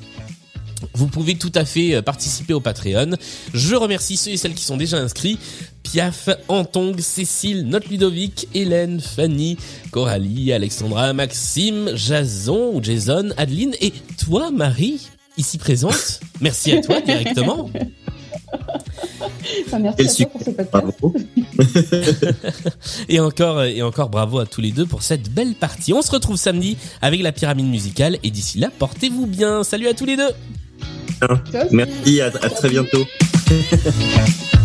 vous pouvez tout à fait euh, participer au Patreon. Je remercie ceux et celles qui sont déjà inscrits. Piaf, Antong, Cécile, Note Ludovic, Hélène, Fanny, Coralie, Alexandra, Maxime, Jason ou Jason, Adeline et toi Marie, ici présente. Merci à toi directement. Enfin, merci à toi pour ce podcast. Et encore, et encore bravo à tous les deux pour cette belle partie. On se retrouve samedi avec la pyramide musicale et d'ici là, portez-vous bien. Salut à tous les deux. Merci, à très bientôt.